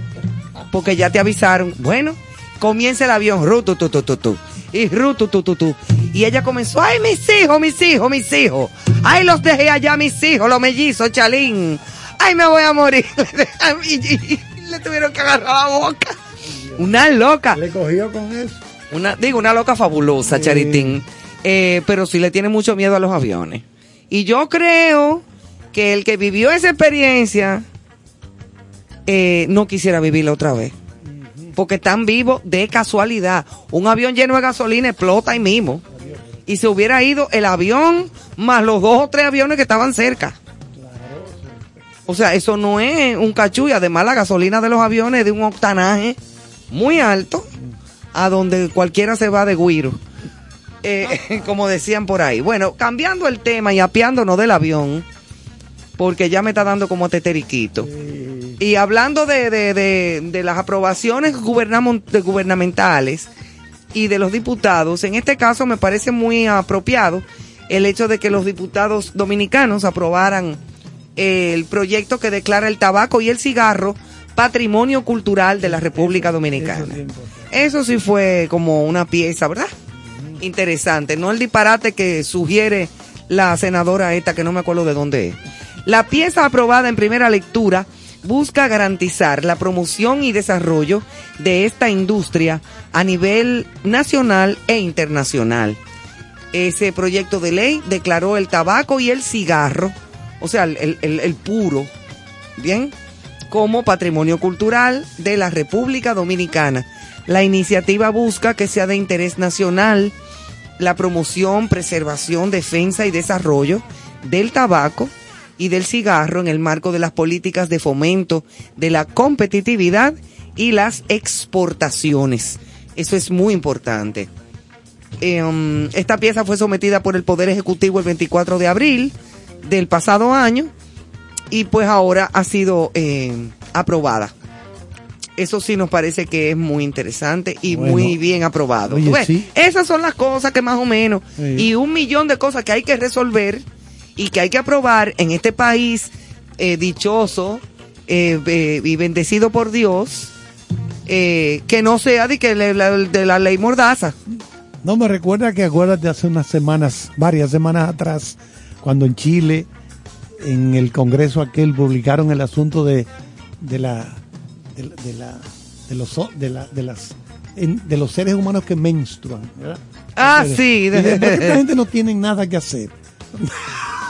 Porque ya te avisaron. Bueno, comienza el avión, ru, tu, tu, tu. Y ru, tu, tu. Y ella comenzó, ay, mis hijos, mis hijos, mis hijos. Ay, los dejé allá, mis hijos, los mellizos, Chalín. Ay, me voy a morir. y, le tuvieron que agarrar la boca. Una loca. Le cogió con eso. Una, digo, una loca fabulosa, Charitín. Eh, pero sí le tiene mucho miedo a los aviones. Y yo creo que el que vivió esa experiencia eh, no quisiera vivirla otra vez. Porque están vivos de casualidad. Un avión lleno de gasolina explota ahí mismo. Y se hubiera ido el avión más los dos o tres aviones que estaban cerca. O sea, eso no es un cachú y además la gasolina de los aviones es de un octanaje muy alto a donde cualquiera se va de guiro. Eh, como decían por ahí. Bueno, cambiando el tema y apiándonos del avión, porque ya me está dando como teteriquito. Y hablando de, de- de- de las aprobaciones gubernamentales y de los diputados, en este caso me parece muy apropiado el hecho de que los diputados dominicanos aprobaran el proyecto que declara el tabaco y el cigarro patrimonio cultural de la República Dominicana. Eso sí fue como una pieza, ¿verdad? Interesante, no el disparate que sugiere la senadora esta, que no me acuerdo de dónde es. La pieza aprobada en primera lectura busca garantizar la promoción y desarrollo de esta industria a nivel nacional e internacional. Ese proyecto de ley declaró el tabaco y el cigarro, o sea, el, puro, ¿bien? Como patrimonio cultural de la República Dominicana. La iniciativa busca que sea de interés nacional la promoción, preservación, defensa y desarrollo del tabaco y del cigarro en el marco de las políticas de fomento de la competitividad y las exportaciones. Eso es muy importante. Eh, um, esta pieza fue sometida por el Poder Ejecutivo el 24 de abril del pasado año y pues ahora ha sido eh, aprobada. Eso sí nos parece que es muy interesante y Bueno. muy bien aprobado. Oye, Tú ves, sí. Esas son las cosas que más o menos Sí. y un millón de cosas que hay que resolver y que hay que aprobar en este país eh, dichoso eh, eh, y bendecido por Dios, que no sea de, que le- la, de la ley mordaza. No me recuerda que acuérdate hace unas semanas, varias semanas atrás, cuando en Chile, en el Congreso aquel, publicaron el asunto de, de la de, la- de la de los de la de las de los seres humanos que menstruan, ¿verdad? Ah, sí. y después que esta gente no tiene nada que hacer.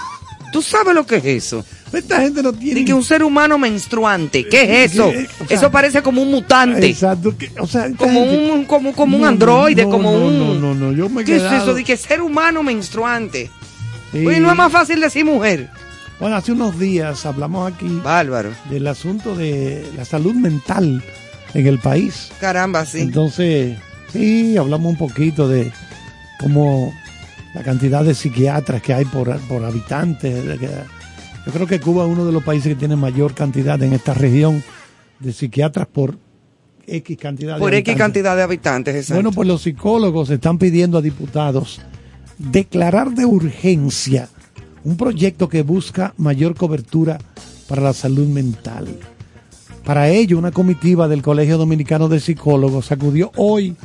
¿Tú sabes lo que es eso? Esta gente no tiene Ni que un ser humano menstruante. ¿Qué es eso? O sea, eso parece como un mutante. Exacto, que- o sea, Como gente- un, como, como un No, androide, no, como no, un... no, no, no, yo me he ¿Qué es eso de que ser humano menstruante? Sí. Oye, no es más fácil decir mujer. Bueno, hace unos días hablamos aquí Bárbaro. del asunto de la salud mental en el país. Caramba, sí. Entonces, sí, hablamos un poquito de cómo la cantidad de psiquiatras que hay por, por habitantes. Yo creo que Cuba es uno de los países que tiene mayor cantidad en esta región de psiquiatras por X cantidad de Por X habitantes. cantidad de habitantes, exacto. Bueno, pues los psicólogos están pidiendo a diputados declarar de urgencia un proyecto que busca mayor cobertura para la salud mental. Para ello, una comitiva del Colegio Dominicano de Psicólogos acudió hoy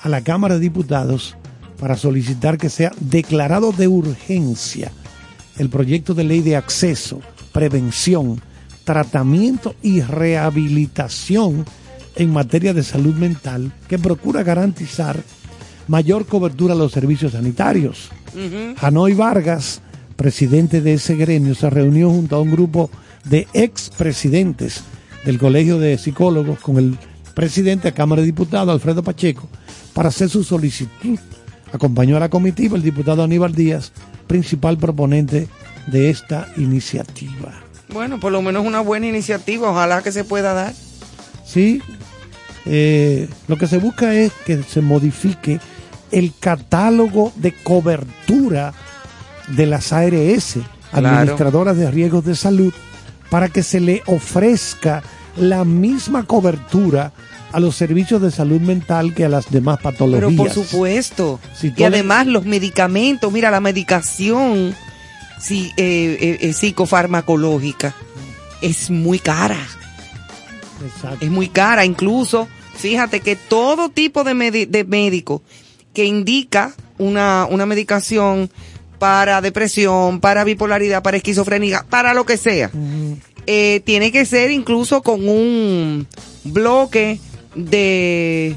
a la Cámara de Diputados para solicitar que sea declarado de urgencia el proyecto de ley de acceso, prevención, tratamiento y rehabilitación en materia de salud mental que procura garantizar mayor cobertura a los servicios sanitarios. Hanoi Vargas, presidente de ese gremio, se reunió junto a un grupo de expresidentes del Colegio de Psicólogos con el presidente de la Cámara de Diputados, Alfredo Pacheco, para hacer su solicitud. Acompañó a la comitiva el diputado Aníbal Díaz, principal proponente de esta iniciativa. Bueno, por lo menos una buena iniciativa. Ojalá que se pueda dar. Sí, eh, lo que se busca es que se modifique el catálogo de cobertura de las ARS, Claro. administradoras de riesgos de salud, para que se le ofrezca la misma cobertura a los servicios de salud mental que a las demás patologías. Pero por supuesto. Si y le- además los medicamentos, mira, la medicación sí, eh, eh, eh, psicofarmacológica es muy cara. Exacto. Es muy cara. Incluso, fíjate que todo tipo de, médico que indica una, una medicación para depresión, para bipolaridad, para esquizofrenia, para lo que sea, eh, tiene que ser incluso con un bloque de,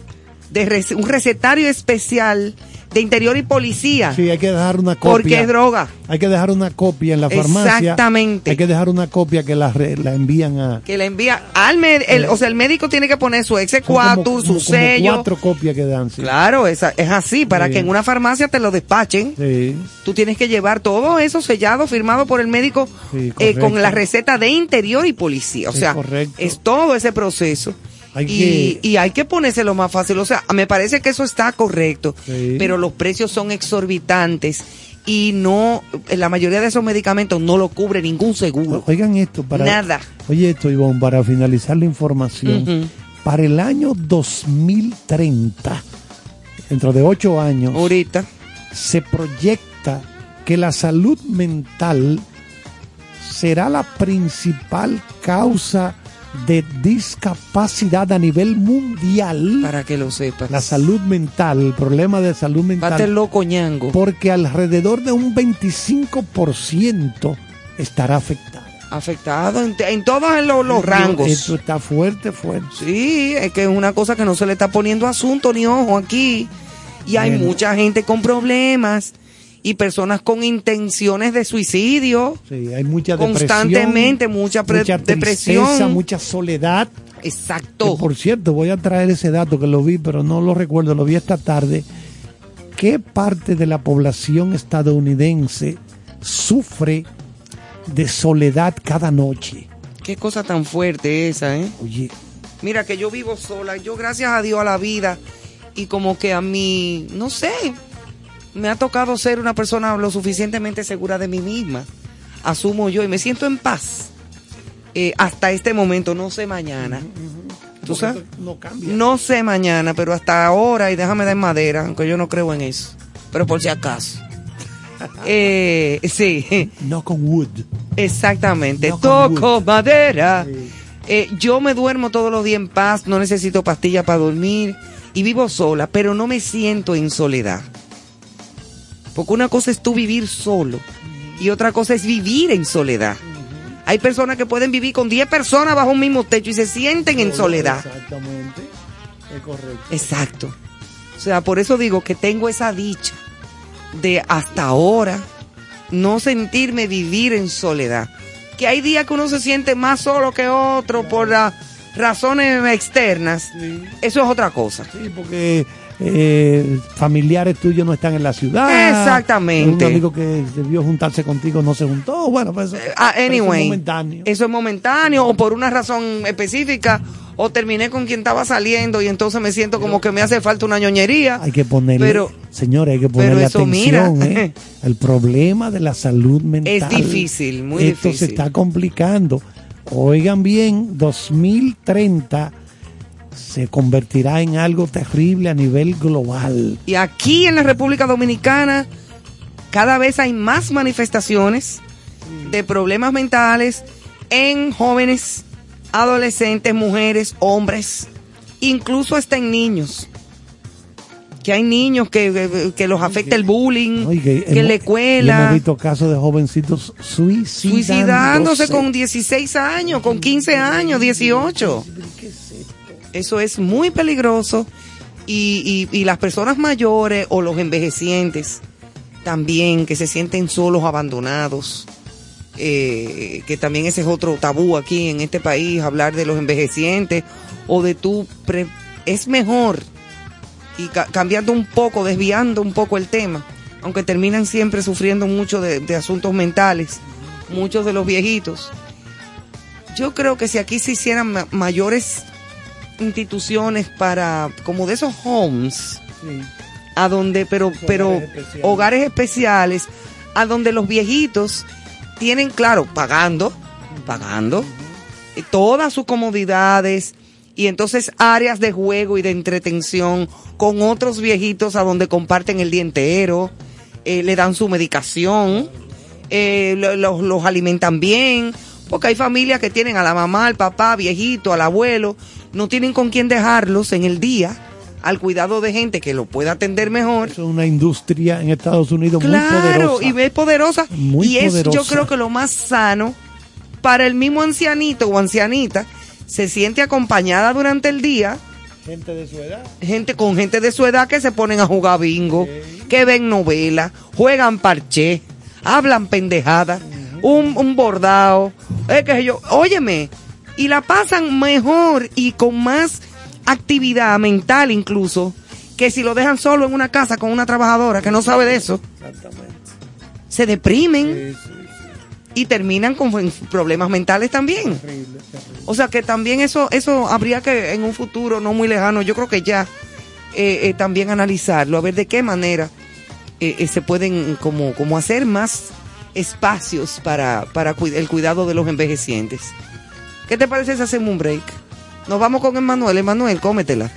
de un recetario especial de interior y policía, Sí, hay que dejar una copia. porque es droga. Hay que dejar una copia en la farmacia. Exactamente. Hay que dejar una copia que la, re- la envían a. Que le envía al med- el, o sea, el médico tiene que poner su exequatur, su como- sello. cuatro copias que dan. sí. Claro, esa- es así, para Sí. que en una farmacia te lo despachen. Sí. Tú tienes que llevar todo eso sellado, firmado por el médico eh, con la receta de interior y policía. O sea, correcto. es todo ese proceso. Hay y, que- y hay que ponérselo más fácil. O sea, me parece que eso está correcto, Sí. pero los precios son exorbitantes y no, la mayoría de esos medicamentos no lo cubre ningún seguro. Oigan esto para. Nada. Oye esto, Ivonne, para finalizar la información. Para el año 2030, dentro de ocho años, Ahorita. se proyecta que la salud mental será la principal causa de discapacidad a nivel mundial. Para que lo sepas. La salud mental, el problema de salud Bate mental, loco ñango. porque alrededor de un 25% estará afectada. Afectado en, en todos los, rangos. Esto está fuerte, fuerte. Sí, es que es una cosa que no se le está poniendo asunto ni ojo aquí. Y hay Bueno. mucha gente con problemas y personas con intenciones de suicidio. Sí, hay mucha depresión. Constantemente, mucha pre- mucha depresión. tristeza, mucha soledad. Exacto. Que, por cierto, voy a traer ese dato que lo vi, pero no lo recuerdo, lo vi esta tarde. ¿Qué parte de la población estadounidense sufre de soledad cada noche? Qué cosa tan fuerte esa, ¿eh? Oye, Mira que yo vivo sola, yo gracias a Dios a la vida y como que a mí, no sé, me ha tocado ser una persona lo suficientemente segura de mí misma. Asumo yo y me siento en paz. Eh, hasta este momento, no sé mañana. ¿Tú sabes? no cambia. No sé mañana, pero hasta ahora, y déjame dar madera, aunque yo no creo en eso. Pero por si acaso. Eh, sí, No con wood. exactamente. No con Toco madera. Eh, yo me duermo todos los días en paz, no necesito pastillas para dormir y vivo sola, pero no me siento en soledad. Porque una cosa es tú vivir solo y otra cosa es vivir en soledad. Hay personas que pueden vivir con 10 personas bajo un mismo techo y se sienten en soledad. Exactamente. Es correcto. Exacto. O sea, por eso digo que tengo esa dicha de hasta ahora no sentirme vivir en soledad. Que hay días que uno se siente más solo que otro por las razones externas. Sí. Eso es otra cosa. Sí, porque eh, familiares tuyos no están en la ciudad. Exactamente. Un amigo que debió juntarse contigo no se juntó. Bueno, pues eso, Ah, pero eso es anyway, momentáneo. eso es momentáneo o por una razón específica o terminé con quien estaba saliendo y entonces me siento como que me hace falta una ñoñería. Hay que ponerle, Pero- señores, hay que ponerle eso, atención. mira. ¿eh? El problema de la salud mental. Es difícil, muy Esto difícil. se está complicando. Oigan bien, 2030 se convertirá en algo terrible a nivel global. Y aquí en la República Dominicana cada vez hay más manifestaciones de problemas mentales en jóvenes, adolescentes, mujeres, hombres, incluso hasta en niños. Que hay niños que, que- que los afecta el bullying, Oye, que hemos- en la y escuela, Hemos visto casos de jovencitos suicidándose. suicidándose con 16 años, con 15 años, 18. Eso es muy peligroso y, y- y las personas mayores o los envejecientes también que se sienten solos, abandonados, eh, que también ese es otro tabú aquí en este país, hablar de los envejecientes o de tu... es mejor y ca- cambiando un poco, desviando un poco el tema, aunque terminan siempre sufriendo mucho de, asuntos mentales, muchos de los viejitos. Yo creo que si aquí se hicieran ma- mayores instituciones para, como de esos homes, Sí. a donde, pero, pero especiales. hogares especiales, a donde los viejitos tienen, claro, pagando, pagando, eh, todas sus comodidades y entonces áreas de juego y de entretención con otros viejitos a donde comparten el día entero, eh, le dan su medicación, eh, lo- lo- los alimentan bien, porque hay familias que tienen a la mamá, al papá, viejito, al abuelo, no tienen con quién dejarlos en el día al cuidado de gente que lo pueda atender mejor. Es una industria en Estados Unidos muy Claro, poderosa. y es poderosa. Muy y es, yo creo que lo más sano para el mismo ancianito o ancianita, se siente acompañada durante el día, Gente de su edad. gente con gente de su edad que se ponen a jugar bingo, que ven novelas, juegan parché, hablan pendejadas, un, un bordado, es que yo, óyeme, y la pasan mejor y con más actividad mental incluso que si lo dejan solo en una casa con una trabajadora que no sabe de eso. Se deprimen y terminan con problemas mentales también. O sea que también eso, eso habría que en un futuro no muy lejano, yo creo que ya eh, eh, también analizarlo, a ver de qué manera eh, eh, se pueden como, como hacer más espacios para, para el cuidado de los envejecientes. ¿Qué te parece si hacemos un break? Nos vamos con Emanuel. Emanuel, cómetela.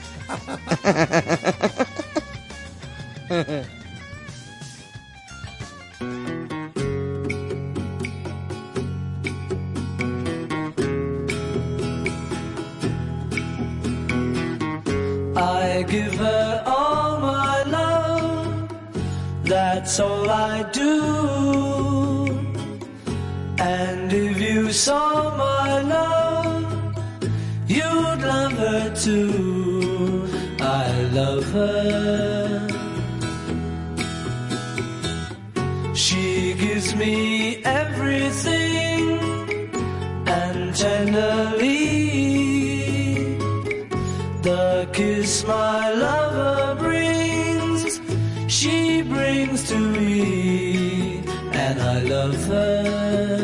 I give her all my love, that's all I do. And if you saw my love, you'd love her too. I love her. She gives me everything and tenderly the kiss my lover brings, she brings to me, and I love her.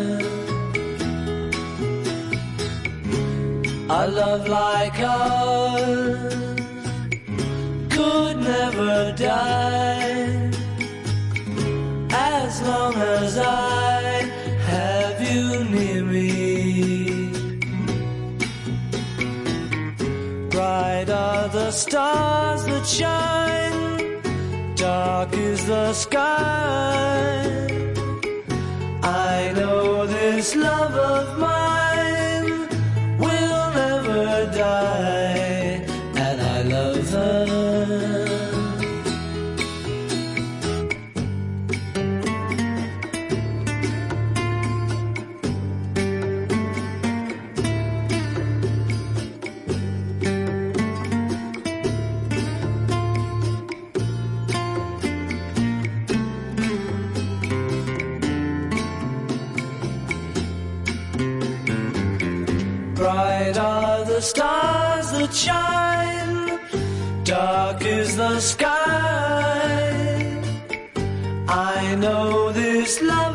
A love like ours could never die as long as I have you near me. Bright are the stars that shine, dark is the sky. I know this love of mine stars that shine, dark is the sky. I know this love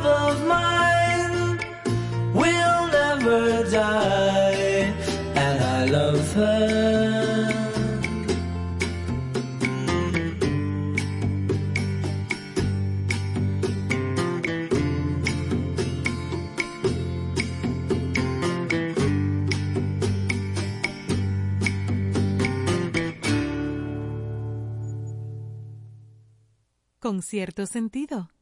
Con cierto sentido.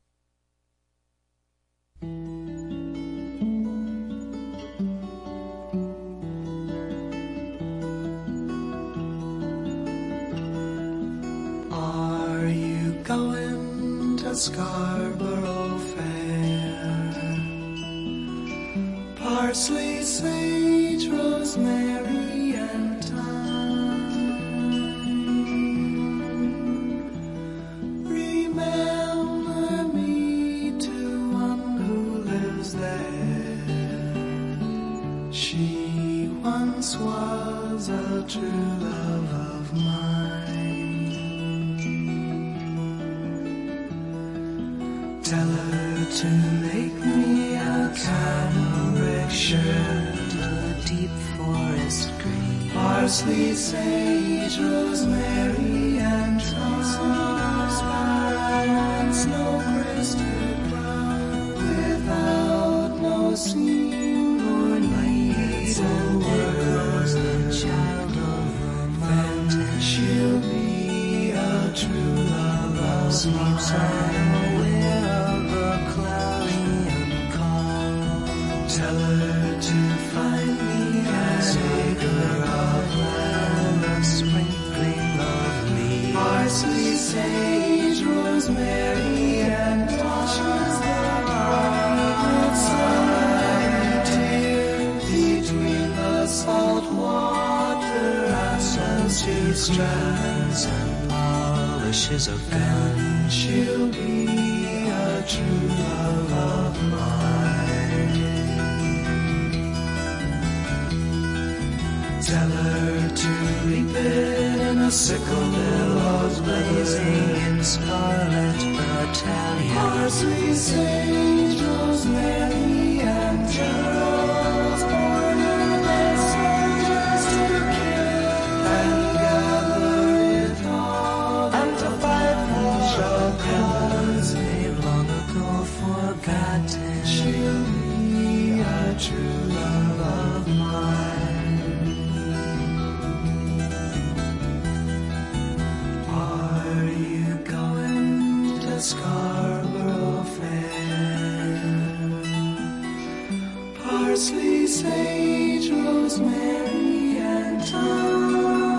parsley, sage, rosemary, and thyme.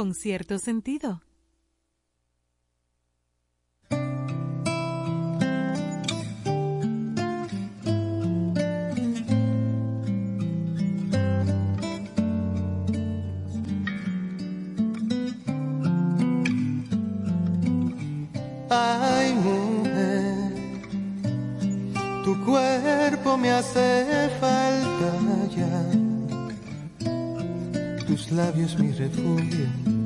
con cierto sentido. es mi refugio.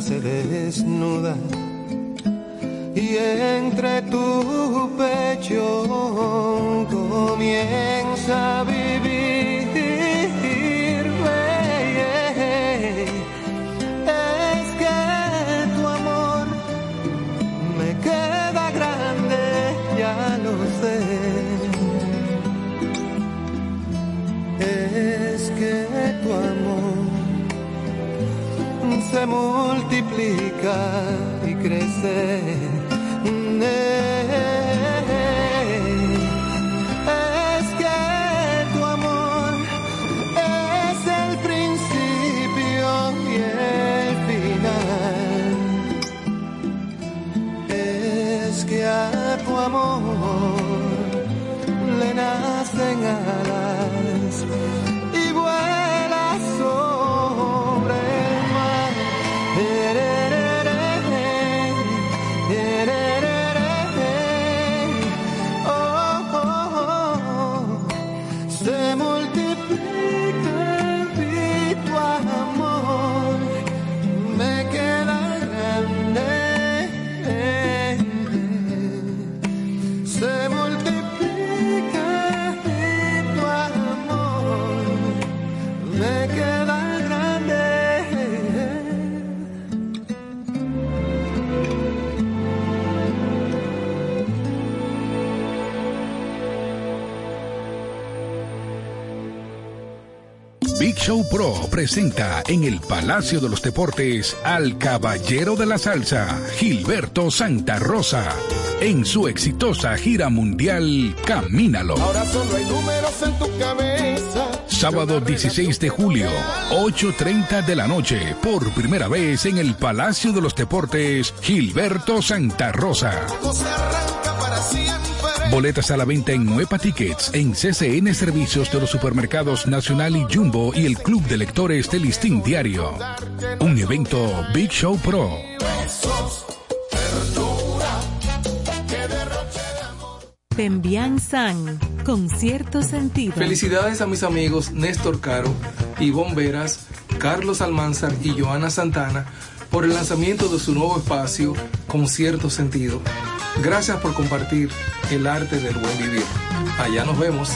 se desnuda. Show Pro presenta en el Palacio de los Deportes al Caballero de la Salsa, Gilberto Santa Rosa, en su exitosa gira mundial Camínalo. Ahora solo hay números en tu cabeza. Sábado 16 de julio, 8.30 de la noche, por primera vez en el Palacio de los Deportes, Gilberto Santa Rosa. Boletas a la venta en Nueva Tickets, en CCN Servicios de los Supermercados Nacional y Jumbo y el Club de Lectores del Listín Diario. Un evento Big Show Pro. De. Pembian San, con cierto sentido. Felicidades a mis amigos Néstor Caro, Ivonne Veras, Carlos Almanzar y Joana Santana por el lanzamiento de su nuevo espacio con cierto sentido. Gracias por compartir el arte del buen vivir. Allá nos vemos.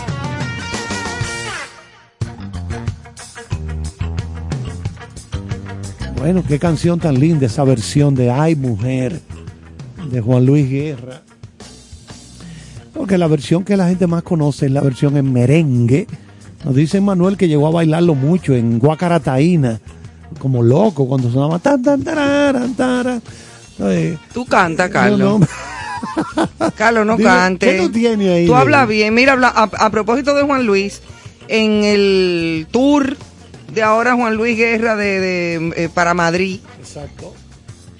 Bueno, qué canción tan linda esa versión de Ay Mujer de Juan Luis Guerra. Porque la versión que la gente más conoce es la versión en merengue. Nos dice Manuel que llegó a bailarlo mucho en Guacarataína, como loco, cuando sonaba tan tan tararan, taran. Tú canta, Carlos. no, no. Carlos, no Dile, cante. ¿qué tú tienes ahí, Tú hablas bien. Mira, habla- a, a propósito de Juan Luis, en el tour de ahora Juan Luis Guerra de, de, eh, para Madrid, Exacto.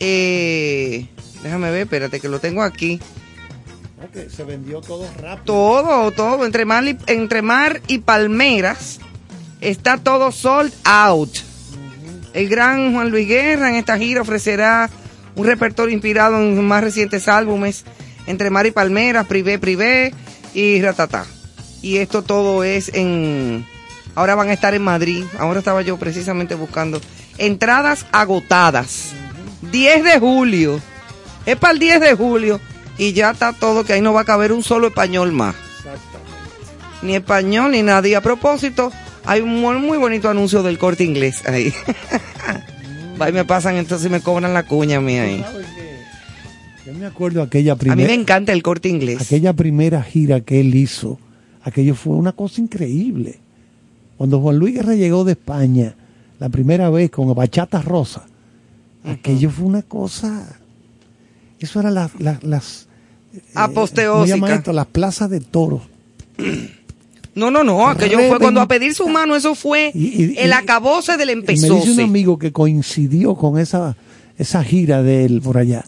eh, déjame ver, espérate que lo tengo aquí. Se vendió todo rápido. Todo, todo, entre mar, y, entre mar y palmeras, está todo sold out. El gran Juan Luis Guerra en esta gira ofrecerá un repertorio inspirado en sus más recientes álbumes, Entre Mar y Palmeras, Privé, Privé y Ratatá. Y esto todo es en... Ahora van a estar en Madrid. Ahora estaba yo precisamente buscando entradas agotadas. 10 de julio. Es para el 10 de julio. Y ya está todo, que ahí no va a caber un solo español más. Ni español ni nadie. A propósito, hay un muy, bonito anuncio del corte inglés ahí. Y me pasan entonces y me cobran la cuña mía ahí. Yo me acuerdo aquella A mí primera. me encanta el corte inglés. aquella primera gira que él hizo, aquello fue una cosa increíble. Cuando Juan Luis Guerra llegó de España, la primera vez con Bachata Rosa, aquello fue una cosa. Eso era la- la- las. eh, ¿cómo se Aposteósica. llama esto? Las plazas de toros. No, no, no. Aquello fue cuando a pedir su mano, eso fue Y- y- el acabose del Y me empezó. dice un amigo que coincidió con esa, esa gira de él por allá,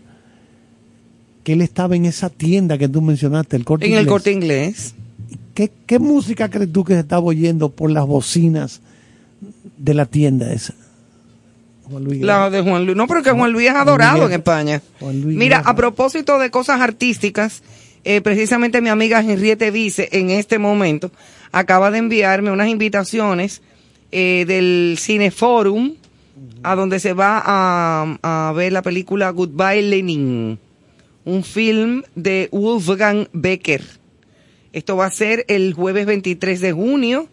que él estaba en esa tienda que tú mencionaste, el corte En el Inglés. corte inglés. ¿Qué, qué música crees tú que se estaba oyendo por las bocinas de la tienda esa? Juan Luis. La de Juan Luis. No, pero que Juan Luis es adorado en España. Juan Luis Mira, a propósito de cosas artísticas, eh, precisamente mi amiga Henriette Vice en este momento acaba de enviarme unas invitaciones eh, del Cineforum a donde se va a, a ver la película Goodbye Lenin, un film de Wolfgang Becker. Esto va a ser el jueves 23 de junio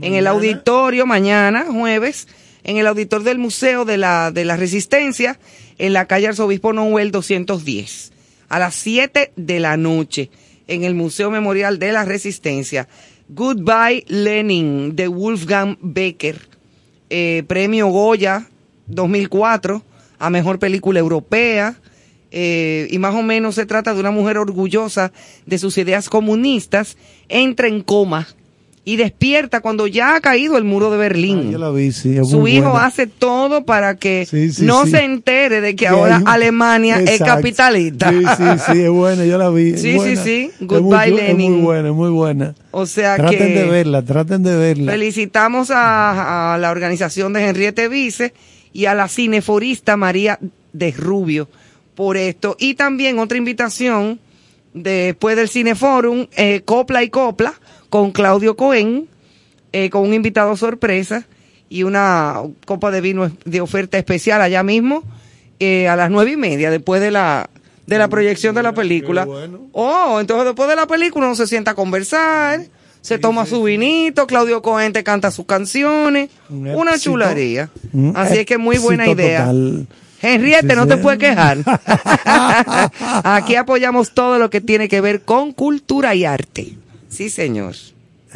en el auditorio, mañana, jueves, en el auditorio del Museo de la, de la Resistencia, en la calle Arzobispo Noel 210, a las 7 de la noche, en el Museo Memorial de la Resistencia. Goodbye Lenin, de Wolfgang Becker, eh, premio Goya 2004 a Mejor Película Europea. Eh, y más o menos se trata de una mujer orgullosa de sus ideas comunistas, entra en coma y despierta cuando ya ha caído el muro de Berlín. Ah, yo la vi, sí, es Su muy hijo buena. hace todo para que Sí, sí, no se entere de que Que ahora un- Alemania es capitalista. Sí, sí, sí, es buena, yo la vi. es Sí, sí, buena. sí. Es Goodbye, muy, Es Lenin. muy buena, es muy buena. O sea Traten que de verla, traten de verla. felicitamos a, a la organización de Henriette Vice y a la cineforista María de Rubio por esto. Y también otra invitación después del Cineforum, eh, Copla y Copla, con Claudio Cohen, eh, con un invitado sorpresa y una copa de vino de oferta especial allá mismo eh, a las nueve y media después de la de la proyección de la película. Oh, entonces después de la película uno se sienta a conversar, se toma su vinito, Claudio Cohen te canta sus canciones, Un una éxito. chulería. Un Así es que muy buena idea. total. Henriette, no te puedes quejar. Aquí apoyamos todo lo que tiene que ver con cultura y arte. Sí, señor.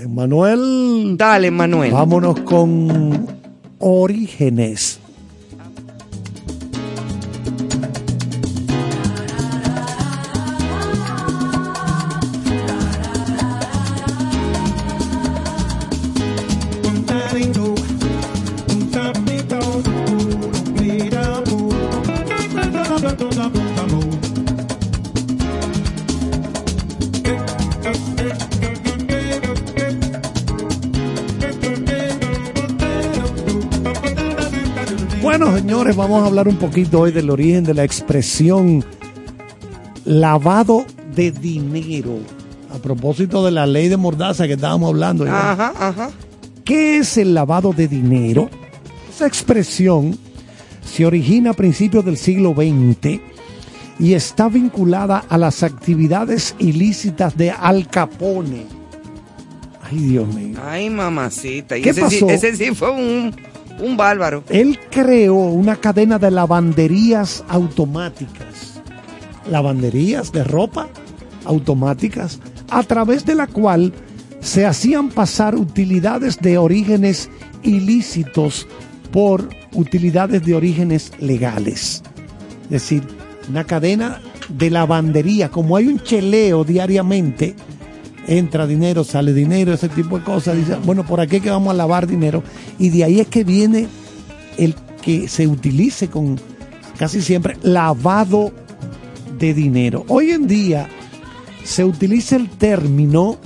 Manuel. Dale, Manuel. Vámonos con Orígenes. Señores, vamos a hablar un poquito hoy del origen de la expresión lavado de dinero. A propósito de la ley de Mordaza que estábamos hablando. Ajá, ajá. ¿Qué es el lavado de dinero? Esa expresión se origina a principios del siglo XX y está vinculada a las actividades ilícitas de Al Capone. Ay, Dios mío. Ay, mamacita. Y ¿Qué ese, sí- pasó? ese sí fue un, un bárbaro. Él creó una cadena de lavanderías automáticas. Lavanderías de ropa automáticas a través de la cual se hacían pasar utilidades de orígenes ilícitos por utilidades de orígenes legales. Es decir, una cadena de lavandería, como hay un cheleo diariamente, entra dinero, sale dinero, ese tipo de cosas, dice, bueno, por aquí que vamos a lavar dinero, y de ahí es que viene el que se utilice con casi siempre lavado de dinero. Hoy en día se utiliza el término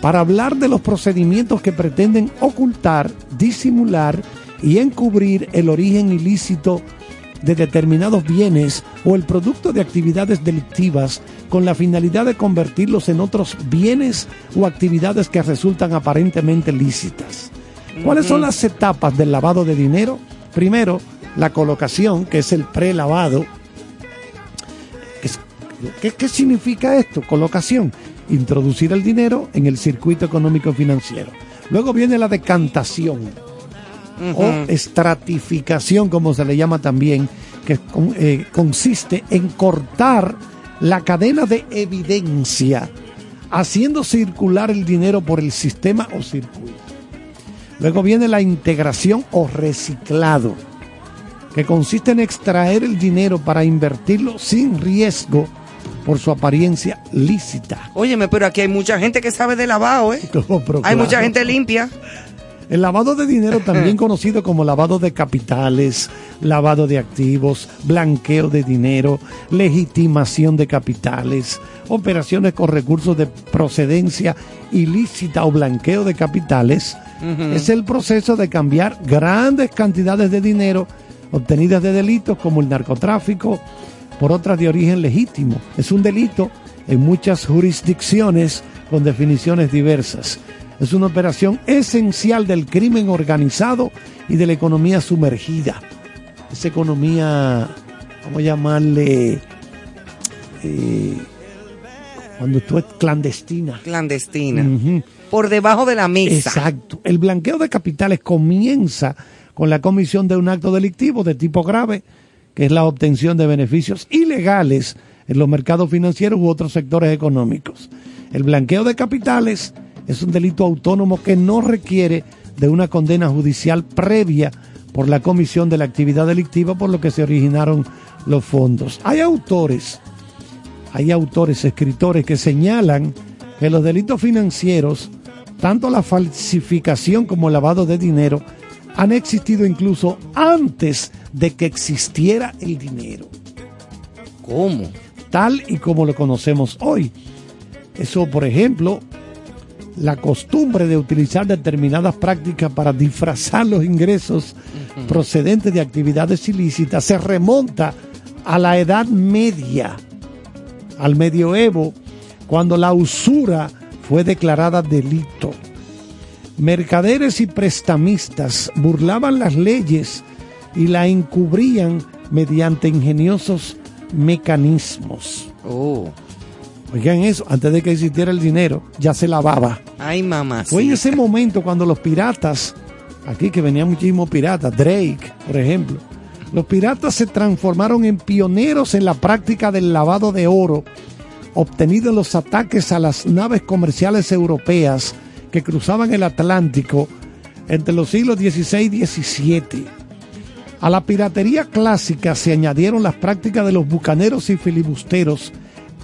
para hablar de los procedimientos que pretenden ocultar, disimular y encubrir el origen ilícito de determinados bienes o el producto de actividades delictivas con la finalidad de convertirlos en otros bienes o actividades que resultan aparentemente lícitas. ¿Cuáles son las etapas del lavado de dinero? Primero, la colocación, que es el prelavado. ¿Qué, qué significa esto? Colocación. Introducir el dinero en el circuito económico financiero. Luego viene la decantación o estratificación, como se le llama también, que eh, consiste en cortar la cadena de evidencia, haciendo circular el dinero por el sistema o circuito. Luego viene la integración o reciclado, que consiste en extraer el dinero para invertirlo sin riesgo por su apariencia lícita. Óyeme, pero aquí hay mucha gente que sabe de lavado, ¿eh? Hay mucha gente limpia. El lavado de dinero, también conocido como lavado de capitales, lavado de activos, blanqueo de dinero, legitimación de capitales, operaciones con recursos de procedencia ilícita o blanqueo de capitales, es el proceso de cambiar grandes cantidades de dinero obtenidas de delitos como el narcotráfico por otras de origen legítimo. Es un delito en muchas jurisdicciones con definiciones diversas. Es una operación esencial del crimen organizado y de la economía sumergida. Esa economía, vamos a llamarle, eh, cuando tú es clandestina. Clandestina. Por debajo de la mesa. Exacto. El blanqueo de capitales comienza con la comisión de un acto delictivo de tipo grave, que es la obtención de beneficios ilegales en los mercados financieros u otros sectores económicos. El blanqueo de capitales es un delito autónomo que no requiere de una condena judicial previa por la comisión de la actividad delictiva por lo que se originaron los fondos. Hay autores hay autores, escritores que señalan que los delitos financieros, tanto la falsificación como el lavado de dinero, han existido incluso antes de que existiera el dinero. ¿Cómo? Tal y como lo conocemos hoy. Eso, por ejemplo, la costumbre de utilizar determinadas prácticas para disfrazar los ingresos procedentes de actividades ilícitas se remonta a la Edad Media, al medioevo, cuando la usura fue declarada delito. Mercaderes y prestamistas burlaban las leyes y la encubrían mediante ingeniosos mecanismos. Oh. Oigan eso, antes de que existiera el dinero, ya se lavaba. Ay, mamá. Fue en ese momento cuando los piratas, aquí que venían muchísimos piratas, Drake, por ejemplo, los piratas se transformaron en pioneros en la práctica del lavado de oro, obtenido en los ataques a las naves comerciales europeas que cruzaban el Atlántico entre los siglos XVI y XVII. A la piratería clásica se añadieron las prácticas de los bucaneros y filibusteros,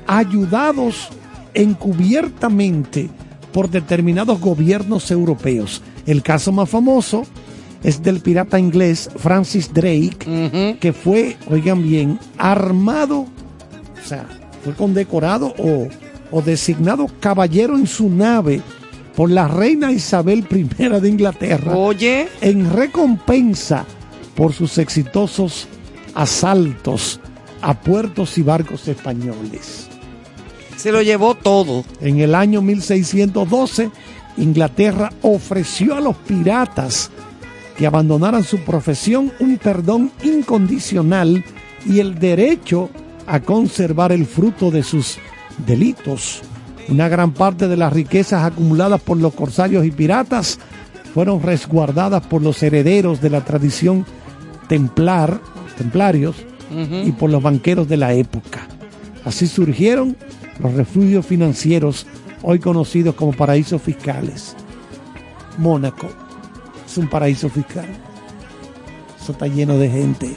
ayudados encubiertamente por determinados gobiernos europeos. El caso más famoso es del pirata inglés Francis Drake, que fue, oigan bien, armado, o sea, fue condecorado o, o designado caballero en su nave por la reina Isabel I de Inglaterra. Oye. En recompensa por sus exitosos asaltos a puertos y barcos españoles. Se lo llevó todo. En el año 1612, Inglaterra ofreció a los piratas que abandonaran su profesión un perdón incondicional y el derecho a conservar el fruto de sus delitos. Una gran parte de las riquezas acumuladas por los corsarios y piratas fueron resguardadas por los herederos de la tradición templar, templarios y por los banqueros de la época. Así surgieron los refugios financieros hoy conocidos como paraísos fiscales. Mónaco es un paraíso fiscal. Eso está lleno de gente.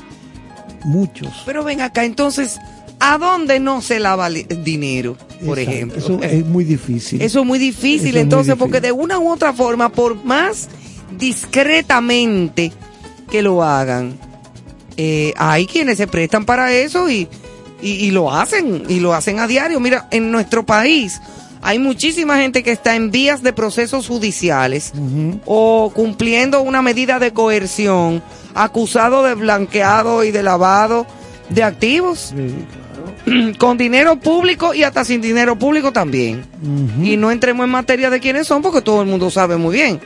Muchos. Pero ven acá, entonces, ¿a dónde no se lava el dinero, por Exacto. ejemplo? Eso es muy difícil. Eso es muy difícil, Eso es muy entonces, difícil. porque de una u otra forma, por más discretamente que lo hagan, eh, hay quienes se prestan para eso y, y, y lo hacen, y lo hacen a diario. Mira, en nuestro país hay muchísima gente que está en vías de procesos judiciales o cumpliendo una medida de coerción, acusado de blanqueado y de lavado de activos con dinero público y hasta sin dinero público también. Y no entremos en materia de quiénes son porque todo el mundo sabe muy bien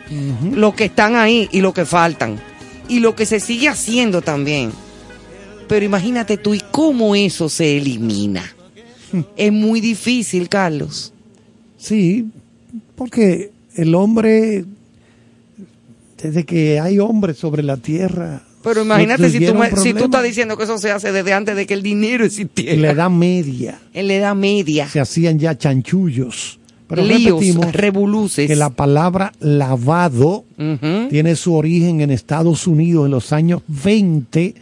lo que están ahí y lo que faltan y lo que se sigue haciendo también. Pero imagínate tú y cómo eso se elimina. es muy difícil, Carlos. Sí, porque el hombre, desde que hay hombres sobre la tierra, Pero imagínate si tú, si tú estás diciendo que eso se hace desde antes de que el dinero existiera. en la edad media En la edad media. se hacían ya chanchullos. Pero Líos, revoluces. que la palabra lavado tiene su origen en Estados Unidos en los años 20,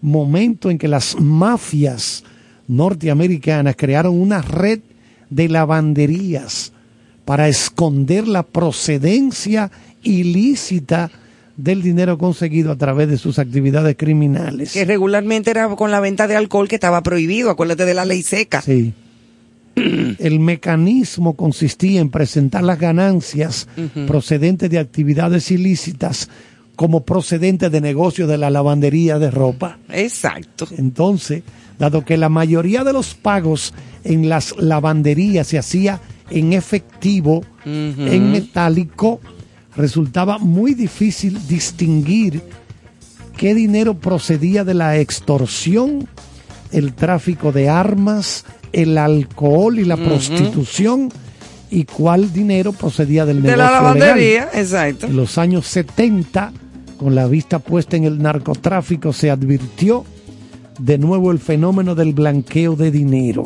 momento en que las mafias norteamericanas crearon una red de lavanderías para esconder la procedencia ilícita del dinero conseguido a través de sus actividades criminales. Que regularmente era con la venta de alcohol que estaba prohibido. Acuérdate de la ley seca. Sí. El mecanismo consistía en presentar las ganancias procedentes de actividades ilícitas como procedentes de negocios de la lavandería de ropa. Exacto. Entonces, dado que la mayoría de los pagos en las lavanderías se hacía en efectivo, en metálico, resultaba muy difícil distinguir qué dinero procedía de la extorsión, el tráfico de armas, el alcohol y la prostitución y cuál dinero procedía del De negocio la lavandería, legal. exacto. En los años 70, con la vista puesta en el narcotráfico, se advirtió de nuevo el fenómeno del blanqueo de dinero.